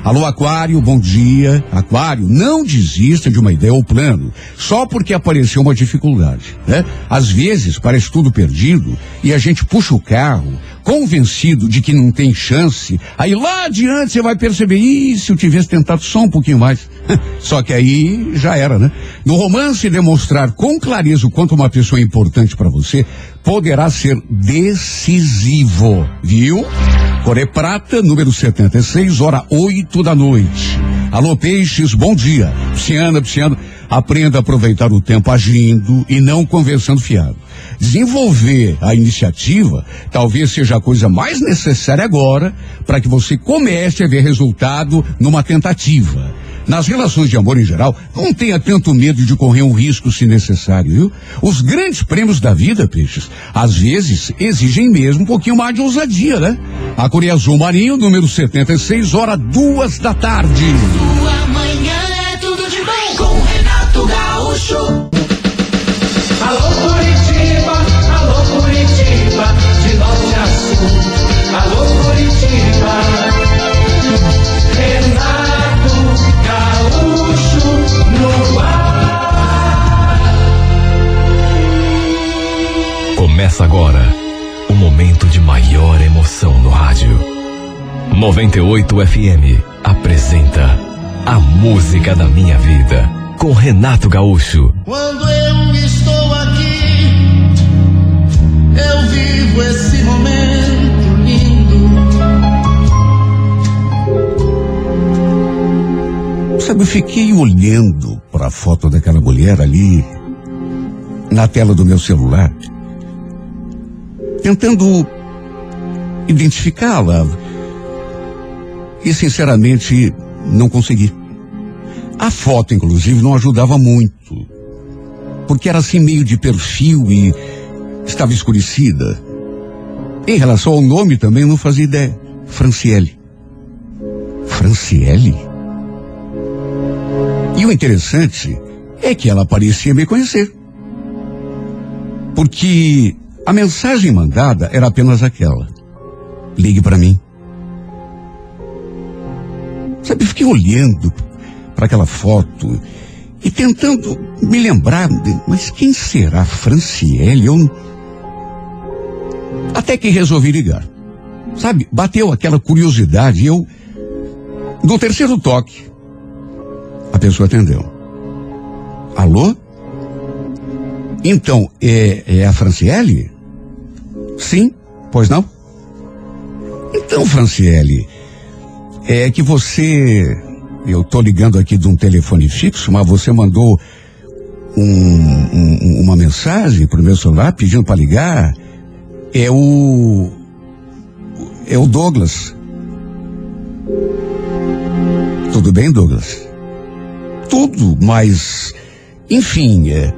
[SPEAKER 2] Alô, Aquário, bom dia. Aquário, não desista de uma ideia ou plano só porque apareceu uma dificuldade, né? Às vezes parece tudo perdido e a gente puxa o carro convencido de que não tem chance. Aí lá adiante você vai perceber, ih, se eu tivesse tentado só um pouquinho mais. [laughs] só que aí já era, né? No romance, demonstrar com clareza o quanto uma pessoa é importante para você poderá ser decisivo, viu? Coré Prata, número 76, hora 8 da noite. Alô, peixes, bom dia. Pisciana, pisciano, aprenda a aproveitar o tempo agindo e não conversando fiado. Desenvolver a iniciativa talvez seja a coisa mais necessária agora para que você comece a ver resultado numa tentativa. Nas relações de amor em geral, não tenha tanto medo de correr um risco se necessário, viu? Os grandes prêmios da vida, peixes, às vezes exigem mesmo um pouquinho mais de ousadia, né? A Coreia Azul Marinho, número 76, hora duas da tarde.
[SPEAKER 1] Sua manhã é tudo de bom com Renato Gaúcho.
[SPEAKER 6] Alô Curitiba, alô Curitiba, de norte a sul. Alô Curitiba,
[SPEAKER 3] Começa agora o momento de maior emoção no rádio. 98 FM apresenta A Música da Minha Vida com Renato Gaúcho.
[SPEAKER 5] Quando eu estou aqui, eu vivo esse momento lindo.
[SPEAKER 2] Sabe, eu fiquei olhando para a foto daquela mulher ali na tela do meu celular, tentando identificá-la. E sinceramente não consegui. A foto, inclusive, não ajudava muito, porque era assim meio de perfil e estava escurecida. Em relação ao nome também não fazia ideia. Franciele. Franciele? E o interessante é que ela parecia me conhecer. Porque a mensagem mandada era apenas aquela. Ligue para mim. Sabe, fiquei olhando para aquela foto e tentando me lembrar, mas quem será Franciele? Eu. Até que resolvi ligar. Sabe, bateu aquela curiosidade e eu, no terceiro toque, a pessoa atendeu. Alô? Então, é, é a Franciele? Sim, pois não? Então, Franciele, é que você. Eu tô ligando aqui de um telefone fixo, mas você mandou um- um- uma mensagem pro meu celular pedindo para ligar. É o. É o Douglas. Tudo bem, Douglas? Tudo, mas. Enfim, é.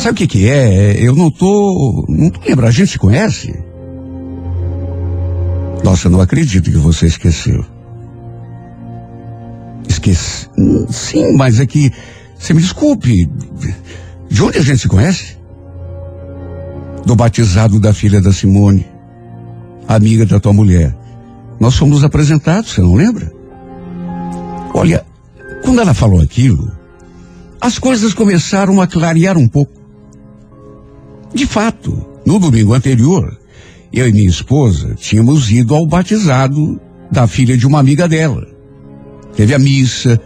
[SPEAKER 2] Sabe o que que é? Eu não tô. Não tô lembrando. A gente se conhece? Nossa, não acredito que você esqueceu. Esqueci. Sim, mas é que. Você me desculpe. De onde a gente se conhece? Do batizado da filha da Simone, amiga da tua mulher. Nós fomos apresentados, você não lembra? Olha, quando ela falou aquilo, as coisas começaram a clarear um pouco. De fato, no domingo anterior, eu e minha esposa tínhamos ido ao batizado da filha de uma amiga dela. Teve a missa,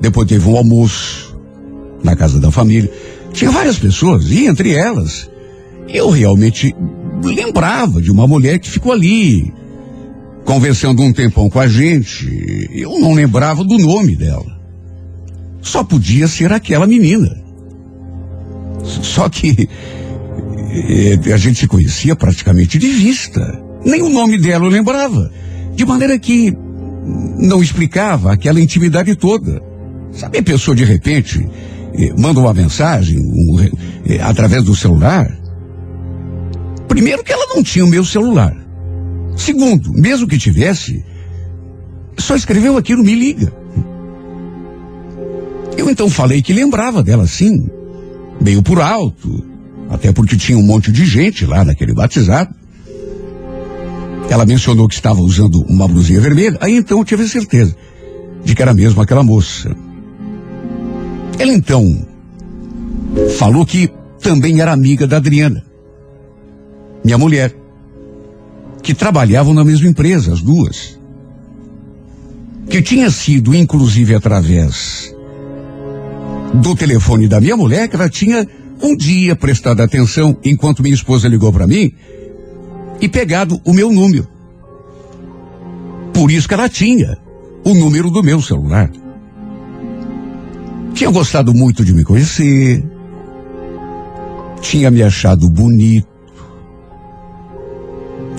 [SPEAKER 2] Depois teve um almoço na casa da família. Tinha várias pessoas, e entre elas, eu realmente lembrava de uma mulher que ficou ali, conversando um tempão com a gente. Eu não lembrava do nome dela. Só podia ser aquela menina. Só que a gente se conhecia praticamente de vista. Nem o nome dela eu lembrava. De maneira que não explicava aquela intimidade toda. Sabe, a pessoa de repente eh, manda uma mensagem um, eh, através do celular. Primeiro que ela não tinha o meu celular. Segundo, mesmo que tivesse, só escreveu aquilo, me liga. Eu então falei que lembrava dela sim, meio por alto, até porque tinha um monte de gente lá naquele batizado. Ela mencionou que estava usando uma blusinha vermelha, aí então eu tive certeza de que era mesmo aquela moça. Ela então falou que também era amiga da Adriana, minha mulher, que trabalhavam na mesma empresa, as duas. Que tinha sido, inclusive, através do telefone da minha mulher, que ela tinha um dia prestado atenção enquanto minha esposa ligou para mim e pegado o meu número. Por isso que ela tinha o número do meu celular. Tinha gostado muito de me conhecer, tinha me achado bonito.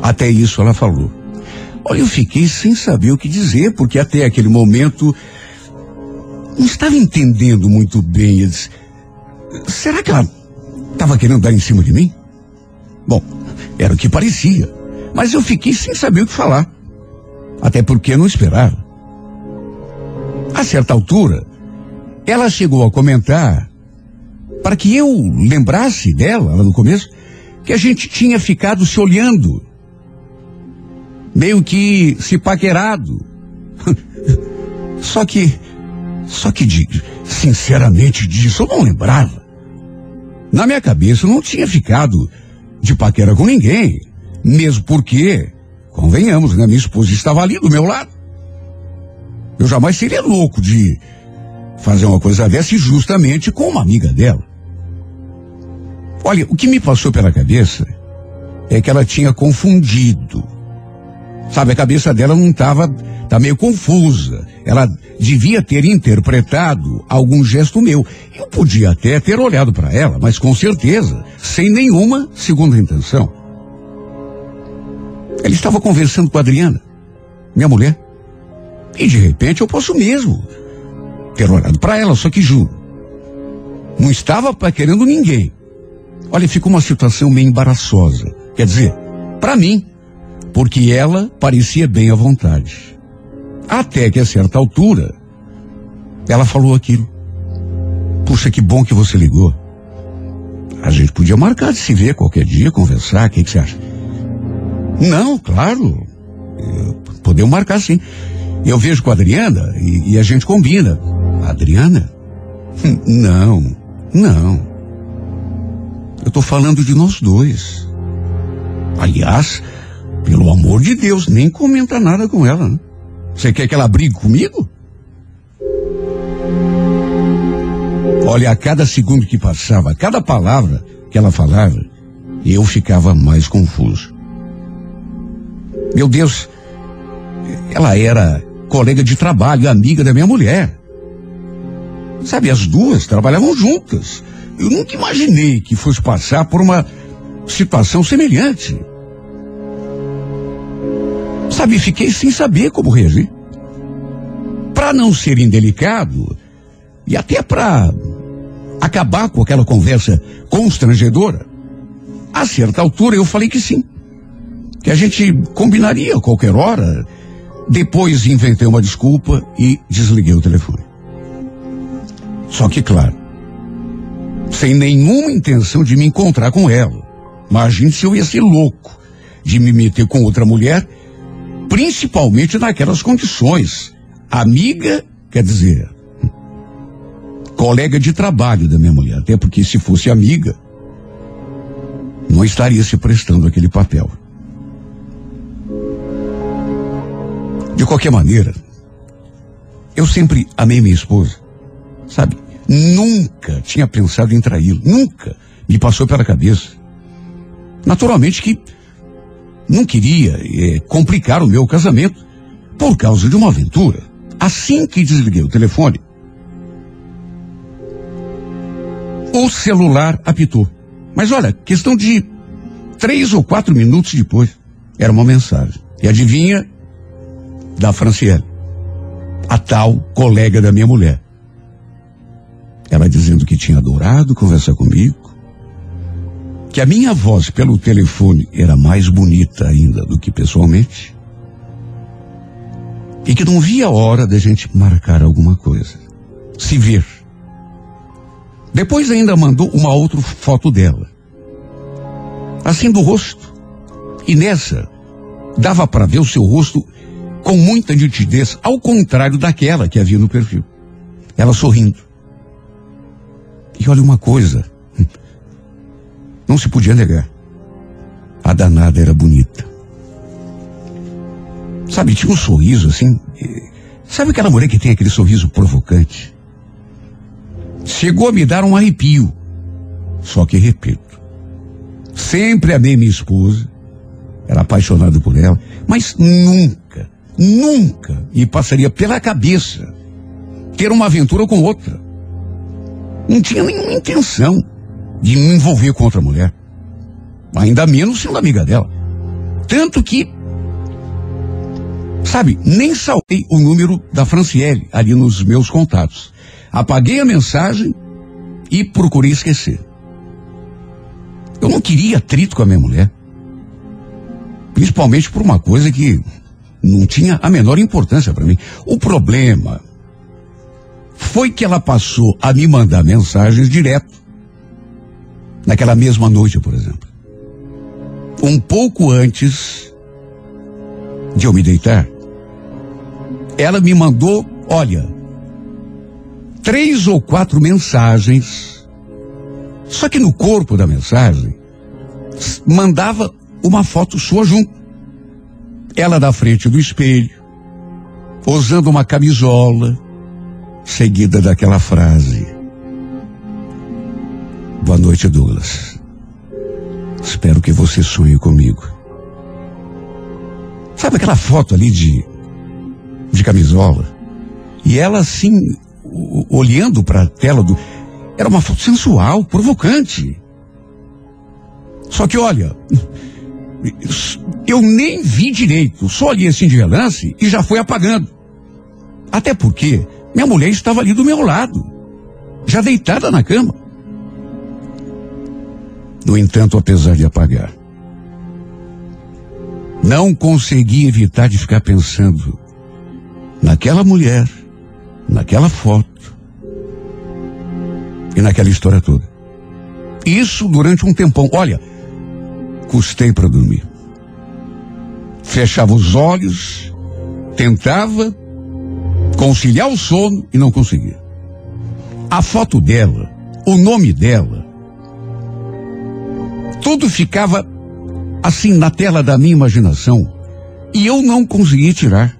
[SPEAKER 2] Até isso ela falou. Olha, eu fiquei sem saber o que dizer, porque até aquele momento não estava entendendo muito bem. Eu disse, será que ela estava querendo dar em cima de mim? Bom, era o que parecia. Mas eu fiquei sem saber o que falar. Até porque não esperava. A certa altura, ela chegou a comentar para que eu lembrasse dela, lá no começo, que a gente tinha ficado se olhando, meio que se paquerado. [laughs] só que, só que, de, sinceramente, disso eu não lembrava. Na minha cabeça eu não tinha ficado de paquera com ninguém, mesmo porque, convenhamos, né, minha esposa estava ali do meu lado. Eu jamais seria louco de fazer uma coisa dessa e justamente com uma amiga dela. Olha, o que me passou pela cabeça é que ela tinha confundido. Sabe, a cabeça dela não estava, tá meio confusa. Ela devia ter interpretado algum gesto meu. Eu podia até ter olhado para ela, mas com certeza, sem nenhuma segunda intenção. Ela estava conversando com a Adriana, minha mulher. E de repente eu posso mesmo ter olhado para ela, só que juro. Não estava querendo ninguém. Olha, ficou uma situação meio embaraçosa. Quer dizer, para mim, porque ela parecia bem à vontade. Até que a certa altura, ela falou aquilo. Puxa, que bom que você ligou. A gente podia marcar de se ver qualquer dia, conversar, o que, que você acha? Não, claro. Podemos marcar sim. Eu vejo com a Adriana e, e a gente combina. Adriana? Hum, Não, não. Eu tô falando de nós dois. Aliás, pelo amor de Deus, nem comenta nada com ela, né? Você quer que ela brigue comigo? Olha, a cada segundo que passava, a cada palavra que ela falava, eu ficava mais confuso. Meu Deus, ela era colega de trabalho, amiga da minha mulher. Sabe, as duas trabalhavam juntas. Eu nunca imaginei que fosse passar por uma situação semelhante. Sabe, fiquei sem saber como reagir. Para não ser indelicado e até para acabar com aquela conversa constrangedora, a certa altura eu falei que sim. Que a gente combinaria qualquer hora. Depois inventei uma desculpa e desliguei o telefone. Só que, claro, sem nenhuma intenção de me encontrar com ela. Imagine se eu ia ser louco de me meter com outra mulher, principalmente naquelas condições. Amiga, quer dizer, colega de trabalho da minha mulher, até porque se fosse amiga, não estaria se prestando aquele papel. De qualquer maneira, eu sempre amei minha esposa. Sabe? Nunca tinha pensado em traí-lo. Nunca me passou pela cabeça. Naturalmente que não queria eh, complicar o meu casamento por causa de uma aventura. Assim que desliguei o telefone, o celular apitou. Mas olha, questão de três ou quatro minutos depois, era uma mensagem. E adivinha? Da Franciele. A tal colega da minha mulher. Ela dizendo que tinha adorado conversar comigo, que a minha voz pelo telefone era mais bonita ainda do que pessoalmente, e que não via a hora da gente marcar alguma coisa, se ver. Depois ainda mandou uma outra foto dela, assim do rosto, e nessa dava para ver o seu rosto com muita nitidez, ao contrário daquela que havia no perfil. Ela sorrindo. E olha uma coisa, não se podia negar. A danada era bonita. Sabe, tinha um sorriso assim. Sabe aquela mulher que tem aquele sorriso provocante? Chegou a me dar um arrepio. Só que repito, sempre amei minha esposa, era apaixonado por ela, mas nunca, nunca me passaria pela cabeça ter uma aventura com outra. Não tinha nenhuma intenção de me envolver com outra mulher. Ainda menos sendo amiga dela. Tanto que, sabe, nem saltei o número da Franciele ali nos meus contatos. Apaguei a mensagem e procurei esquecer. Eu não queria atrito com a minha mulher. Principalmente por uma coisa que não tinha a menor importância para mim. O problema foi que ela passou a me mandar mensagens direto. Naquela mesma noite, por exemplo. Um pouco antes de eu me deitar, ela me mandou, olha, três ou quatro mensagens. Só que no corpo da mensagem mandava uma foto sua junto. Ela da frente do espelho, usando uma camisola, seguida daquela frase. Boa noite, Douglas. Espero que você sonhe comigo. Sabe aquela foto ali de, de camisola? E ela assim, olhando para a tela do. Era uma foto sensual, provocante. Só que olha, eu nem vi direito, só olhei assim de relance e já foi apagando. Até porque minha mulher estava ali do meu lado, já deitada na cama. No entanto, apesar de apagar, não consegui evitar de ficar pensando naquela mulher, naquela foto e naquela história toda. Isso durante um tempão. Olha, custei para dormir. Fechava os olhos, tentava conciliar o sono e não conseguia. A foto dela, o nome dela, tudo ficava assim na tela da minha imaginação e eu não conseguia tirar.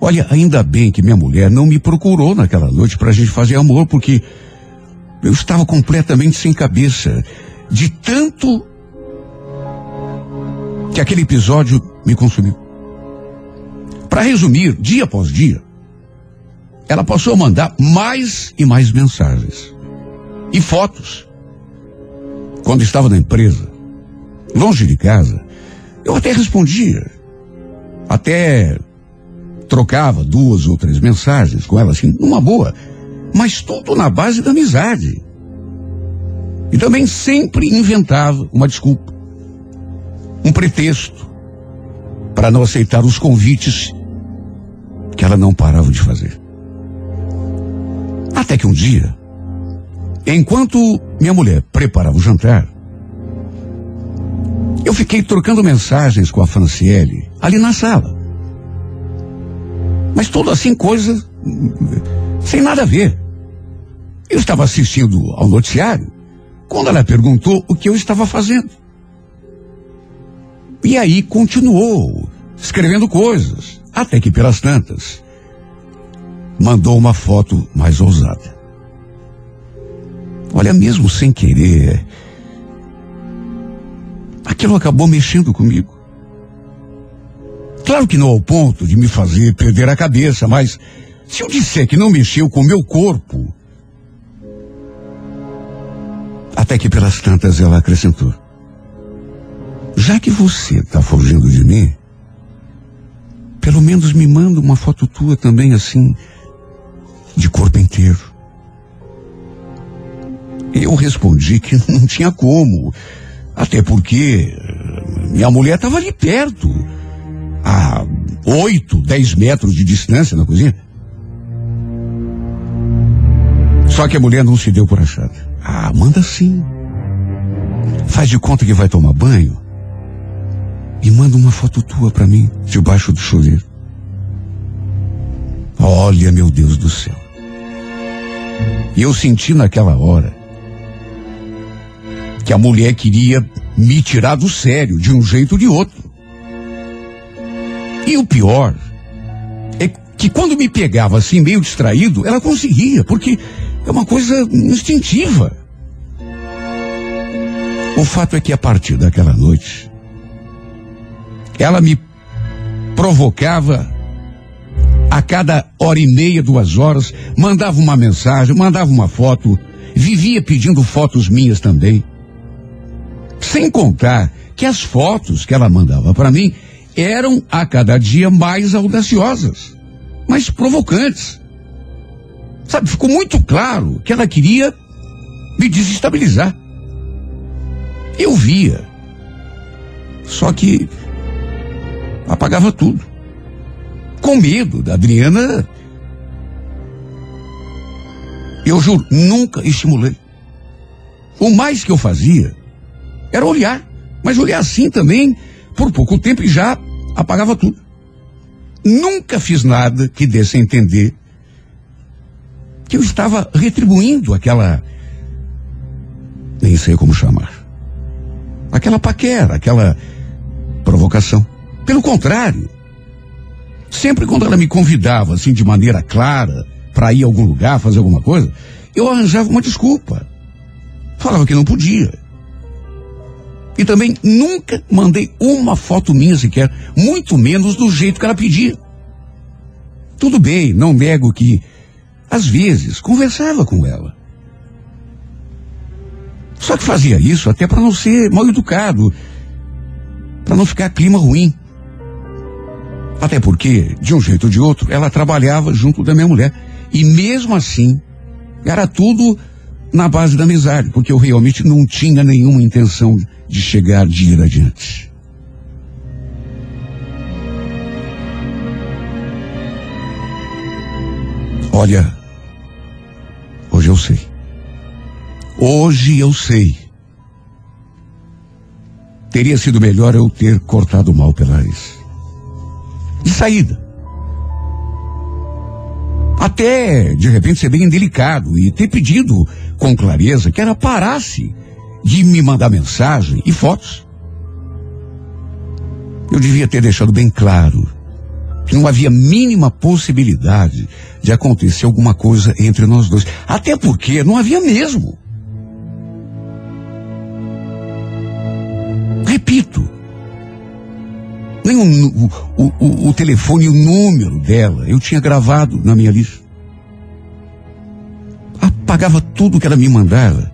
[SPEAKER 2] Olha, ainda bem que minha mulher não me procurou naquela noite para a gente fazer amor, porque eu estava completamente sem cabeça de tanto que aquele episódio me consumiu. Para resumir, dia após dia, ela passou a mandar mais e mais mensagens e fotos. Quando estava na empresa, longe de casa, eu até respondia, até trocava duas ou três mensagens com ela assim, numa boa, mas tudo na base da amizade. E também sempre inventava uma desculpa, um pretexto para não aceitar os convites que ela não parava de fazer. Até que um dia, enquanto minha mulher preparava o jantar, eu fiquei trocando mensagens com a Franciele ali na sala. Mas tudo assim, coisa sem nada a ver. Eu estava assistindo ao noticiário quando ela perguntou o que eu estava fazendo. E aí continuou escrevendo coisas, até que pelas tantas. mandou uma foto mais ousada. Olha, mesmo sem querer, aquilo acabou mexendo comigo. Claro que não ao ponto de me fazer perder a cabeça, mas se eu disser que não mexeu com o meu corpo, até que pelas tantas ela acrescentou. Já que você está fugindo de mim, pelo menos me manda uma foto tua também assim, de corpo inteiro. Eu respondi que [laughs] não tinha como, até porque eh, minha mulher estava ali perto, a oito, dez metros de distância na cozinha. Só que a mulher não se deu por achada. Ah, manda sim. Faz de conta que vai tomar banho e manda uma foto tua pra mim, debaixo do chuveiro. Olha, meu Deus do céu. E eu senti naquela hora que a mulher queria me tirar do sério, de um jeito ou de outro. E o pior é que quando me pegava assim, meio distraído, ela conseguia, porque é uma coisa instintiva. O fato é que a partir daquela noite, ela me provocava a cada hora e meia, duas horas, mandava uma mensagem, mandava uma foto, vivia pedindo fotos minhas também. Sem contar que as fotos que ela mandava para mim eram a cada dia mais audaciosas, mais provocantes. Sabe, ficou muito claro que ela queria me desestabilizar. Eu via. Só que apagava tudo. Com medo da Adriana. Eu juro, nunca estimulei. O mais que eu fazia era olhar. Mas olhar assim também, por pouco tempo, e já apagava tudo. Nunca fiz nada que desse a entender que eu estava retribuindo aquela. Nem sei como chamar. Aquela paquera, aquela provocação. Pelo contrário. Sempre quando ela me convidava, assim, de maneira clara, para ir a algum lugar, fazer alguma coisa, eu arranjava uma desculpa. Falava que não podia. E também nunca mandei uma foto minha sequer, muito menos do jeito que ela pedia. Tudo bem, não nego que, às vezes, conversava com ela. Só que fazia isso até para não ser mal educado, para não ficar clima ruim. Até porque, de um jeito ou de outro, ela trabalhava junto da minha mulher. E mesmo assim, era tudo na base da amizade, porque eu realmente não tinha nenhuma intenção de chegar, de ir adiante. Olha, hoje eu sei. Hoje eu sei. Teria sido melhor eu ter cortado mal pela raiz. De saída. Até, de repente, ser bem indelicado e ter pedido com clareza que ela parasse de me mandar mensagem e fotos. Eu devia ter deixado bem claro que não havia mínima possibilidade de acontecer alguma coisa entre nós dois. Até porque não havia mesmo. Repito, nem o, o, o, o telefone e o número dela eu tinha gravado na minha lista. Apagava tudo que ela me mandava.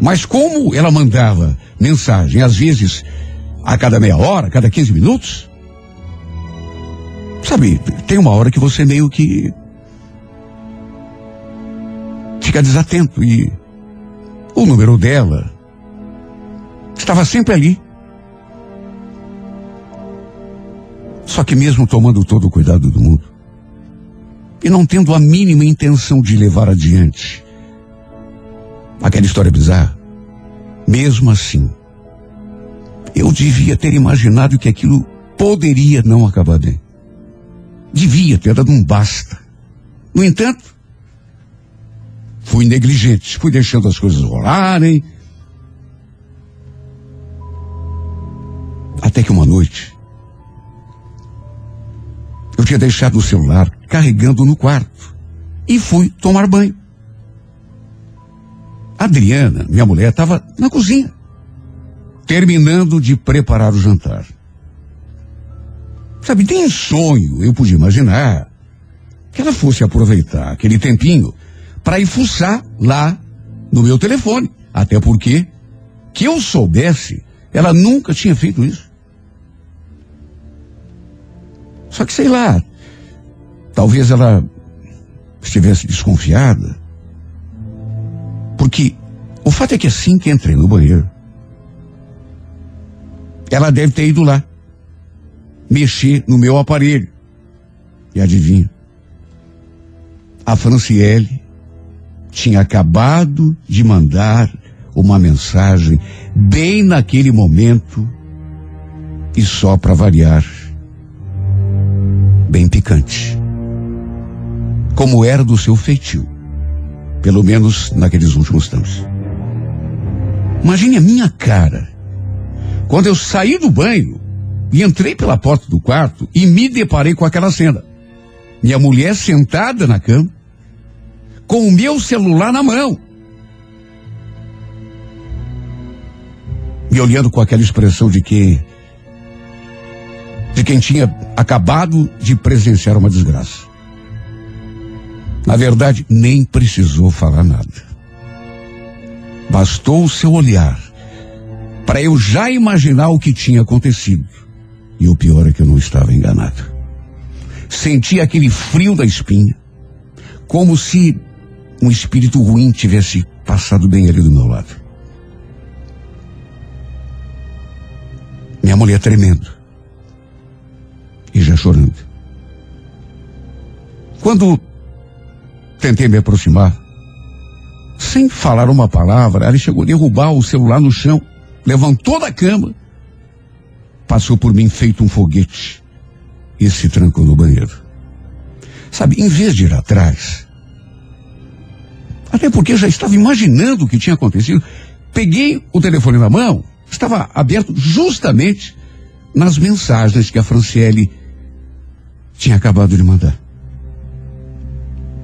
[SPEAKER 2] Mas como ela mandava mensagem, às vezes a cada meia hora, a cada 15 minutos, sabe, tem uma hora que você meio que fica desatento e o número dela estava sempre ali. Só que mesmo tomando todo o cuidado do mundo e não tendo a mínima intenção de levar adiante aquela história bizarra, mesmo assim, eu devia ter imaginado que aquilo poderia não acabar bem. Devia ter dado um basta. No entanto, fui negligente, fui deixando as coisas rolarem. Até que uma noite, Eu tinha deixado o celular carregando no quarto e fui tomar banho. Adriana, minha mulher, estava na cozinha, terminando de preparar o jantar. Sabe, nem em sonho eu podia imaginar que ela fosse aproveitar aquele tempinho para ir fuçar lá no meu telefone. Até porque, que eu soubesse, ela nunca tinha feito isso. Só que sei lá, talvez ela estivesse desconfiada. Porque o fato é que assim que entrei no banheiro, ela deve ter ido lá mexer no meu aparelho. E adivinha? A Franciele tinha acabado de mandar uma mensagem bem naquele momento e só para variar, bem picante. Como era do seu feitio, pelo menos naqueles últimos tempos. Imagine a minha cara quando eu saí do banho e entrei pela porta do quarto e me deparei com aquela cena. Minha mulher sentada na cama, com o meu celular na mão. Me olhando com aquela expressão de que. De quem tinha acabado de presenciar uma desgraça. Na verdade, nem precisou falar nada. Bastou o seu olhar para eu já imaginar o que tinha acontecido. E o pior é que eu não estava enganado. Senti aquele frio da espinha, como se um espírito ruim tivesse passado bem ali do meu lado. Minha mulher tremendo e já chorando. Quando tentei me aproximar, sem falar uma palavra, ela chegou a derrubar o celular no chão, levantou da cama, passou por mim feito um foguete e se trancou no banheiro. Sabe, em vez de ir atrás, até porque já estava imaginando o que tinha acontecido, peguei o telefone na mão, estava aberto justamente nas mensagens que a Franciele tinha acabado de mandar.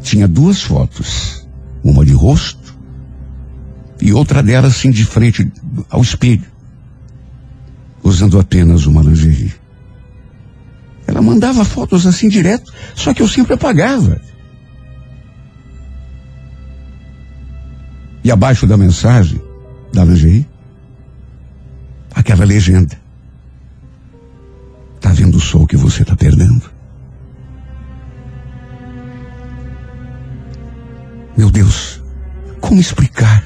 [SPEAKER 2] Tinha duas fotos, uma de rosto e outra dela assim de frente ao espelho, usando apenas uma lingerie. Ela mandava fotos assim direto, só que eu sempre apagava. E abaixo da mensagem da lingerie, aquela legenda. Tá vendo o sol que você tá perdendo? Meu Deus, como explicar?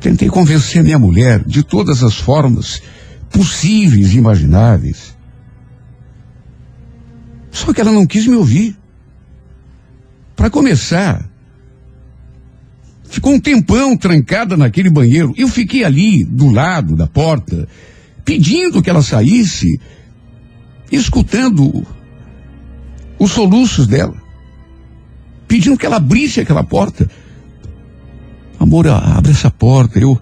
[SPEAKER 2] Tentei convencer minha mulher de todas as formas possíveis e imagináveis. Só que ela não quis me ouvir. Para começar, ficou um tempão trancada naquele banheiro. Eu fiquei ali, do lado da porta, pedindo que ela saísse, escutando os soluços dela, pedindo que ela abrisse aquela porta. Amor, abre essa porta, eu.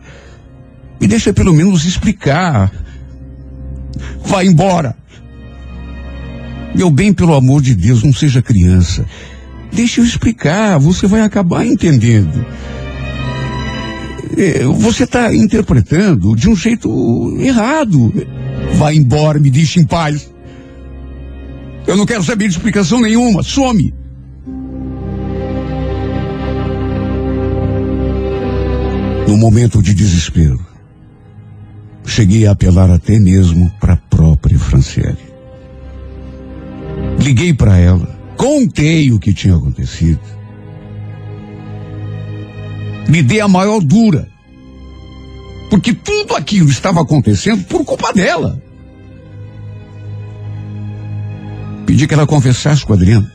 [SPEAKER 2] Me deixa pelo menos explicar. Vai embora. Meu bem, pelo amor de Deus, não seja criança. Deixa eu explicar, você vai acabar entendendo. É, Você está interpretando de um jeito errado. Vai embora, me deixe em paz. Eu não quero saber de explicação nenhuma. Some. No momento de desespero, cheguei a apelar até mesmo para a própria Franciele. Liguei para ela, contei o que tinha acontecido. Me dei a maior dura. Porque tudo aquilo estava acontecendo por culpa dela. Pedi que ela confessasse com o Adriano.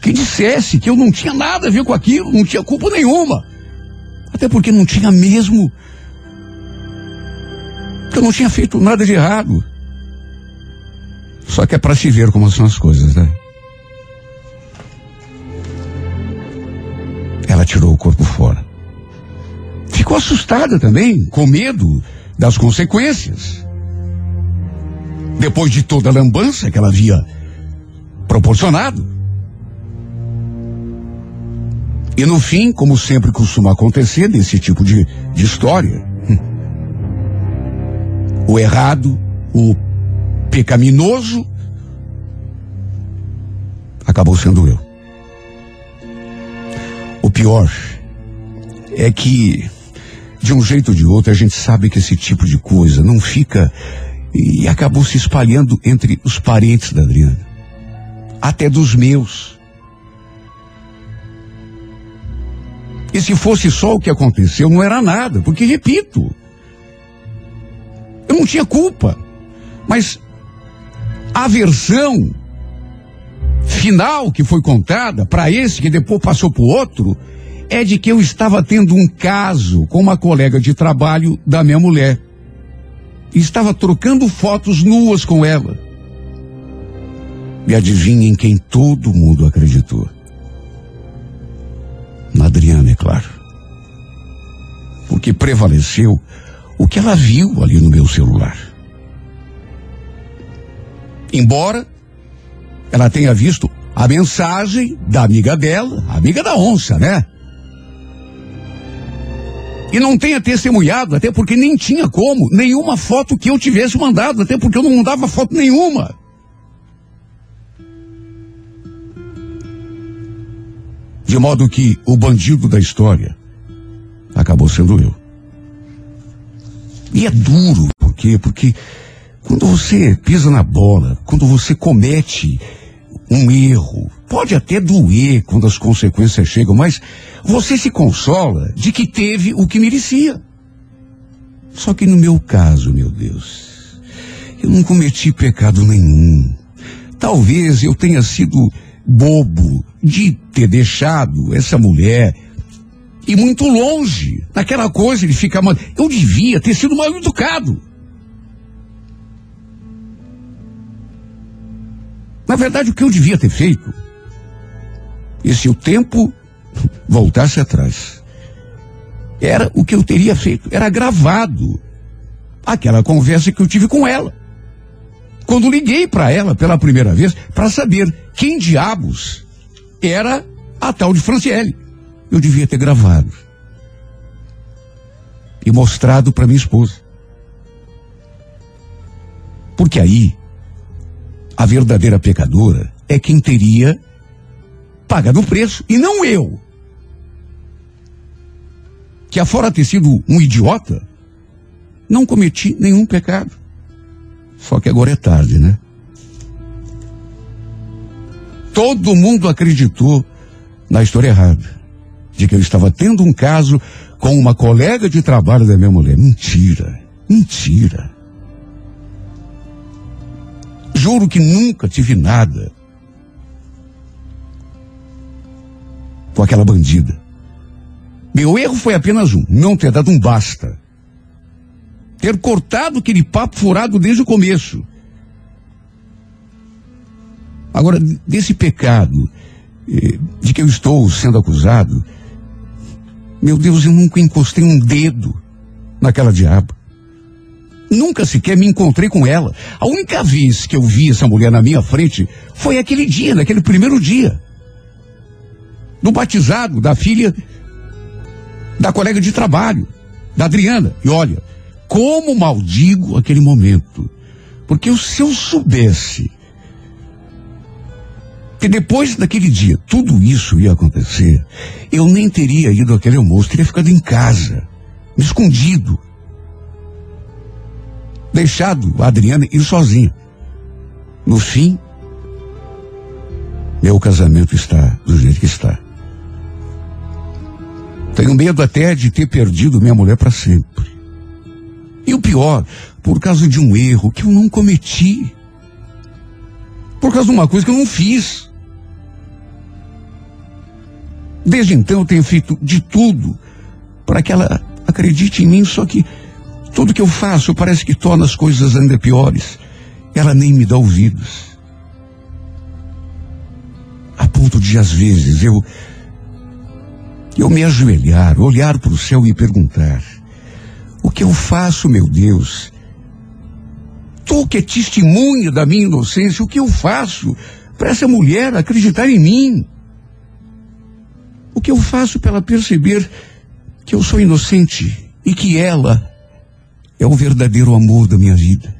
[SPEAKER 2] Que dissesse que eu não tinha nada a ver com aquilo, não tinha culpa nenhuma. Até porque não tinha mesmo. Que eu não tinha feito nada de errado. Só que é para se ver como são as coisas, né? Ela tirou o corpo fora. Ficou assustada também, com medo das consequências. Depois de toda a lambança que ela havia proporcionado. E no fim, como sempre costuma acontecer nesse tipo de, de história, o errado, o pecaminoso, acabou sendo eu. O pior é que, de um jeito ou de outro, a gente sabe que esse tipo de coisa não fica e acabou se espalhando entre os parentes da Adriana, até dos meus. E se fosse só o que aconteceu, não era nada, porque, repito, eu não tinha culpa. Mas a versão final que foi contada para esse que depois passou para o outro é de que eu estava tendo um caso com uma colega de trabalho da minha mulher. E estava trocando fotos nuas com ela. E adivinhem quem todo mundo acreditou. Na Adriana, é claro. Porque prevaleceu o que ela viu ali no meu celular. Embora ela tenha visto a mensagem da amiga dela, amiga da onça, né? E não tenha testemunhado, até porque nem tinha como, nenhuma foto que eu tivesse mandado, até porque eu não mandava foto nenhuma. De modo que o bandido da história acabou sendo eu. E é duro, por quê? Porque quando você pisa na bola, quando você comete um erro, pode até doer quando as consequências chegam, mas você se consola de que teve o que merecia. Só que no meu caso, meu Deus, eu não cometi pecado nenhum. Talvez eu tenha sido bobo de ter deixado essa mulher e muito longe naquela coisa de ficar mal. Eu devia ter sido mal educado. Na verdade, o que eu devia ter feito, e se o tempo voltasse atrás, era o que eu teria feito, era gravado aquela conversa que eu tive com ela. Quando liguei para ela pela primeira vez para saber quem diabos era a tal de Franciele. Eu devia ter gravado e mostrado para minha esposa. Porque aí a verdadeira pecadora é quem teria pagado o preço e não eu. Que afora ter sido um idiota, não cometi nenhum pecado. Só que agora é tarde, né? Todo mundo acreditou na história errada. De que eu estava tendo um caso com uma colega de trabalho da minha mulher. Mentira. Mentira. Juro que nunca tive nada com aquela bandida. Meu erro foi apenas um, não ter dado um basta. Ter cortado aquele papo furado desde o começo. Agora, desse pecado eh, de que eu estou sendo acusado, meu Deus, eu nunca encostei um dedo naquela diaba. Nunca sequer me encontrei com ela. A única vez que eu vi essa mulher na minha frente foi aquele dia, naquele primeiro dia. No batizado da filha da colega de trabalho, da Adriana. E olha, como maldigo aquele momento. Porque se eu soubesse que depois daquele dia tudo isso ia acontecer, eu nem teria ido àquele almoço, teria ficado em casa, escondido deixado a Adriana ir sozinha. No fim, meu casamento está do jeito que está. Tenho medo até de ter perdido minha mulher para sempre. E o pior, por causa de um erro que eu não cometi. Por causa de uma coisa que eu não fiz. Desde então eu tenho feito de tudo para que ela acredite em mim, só que tudo que eu faço parece que torna as coisas ainda piores. Ela nem me dá ouvidos. A ponto de, às vezes, eu. Eu me ajoelhar, olhar para o céu e perguntar: O que eu faço, meu Deus? Tu que é testemunha da minha inocência, o que eu faço para essa mulher acreditar em mim? O que eu faço para ela perceber que eu sou inocente e que ela é o verdadeiro amor da minha vida?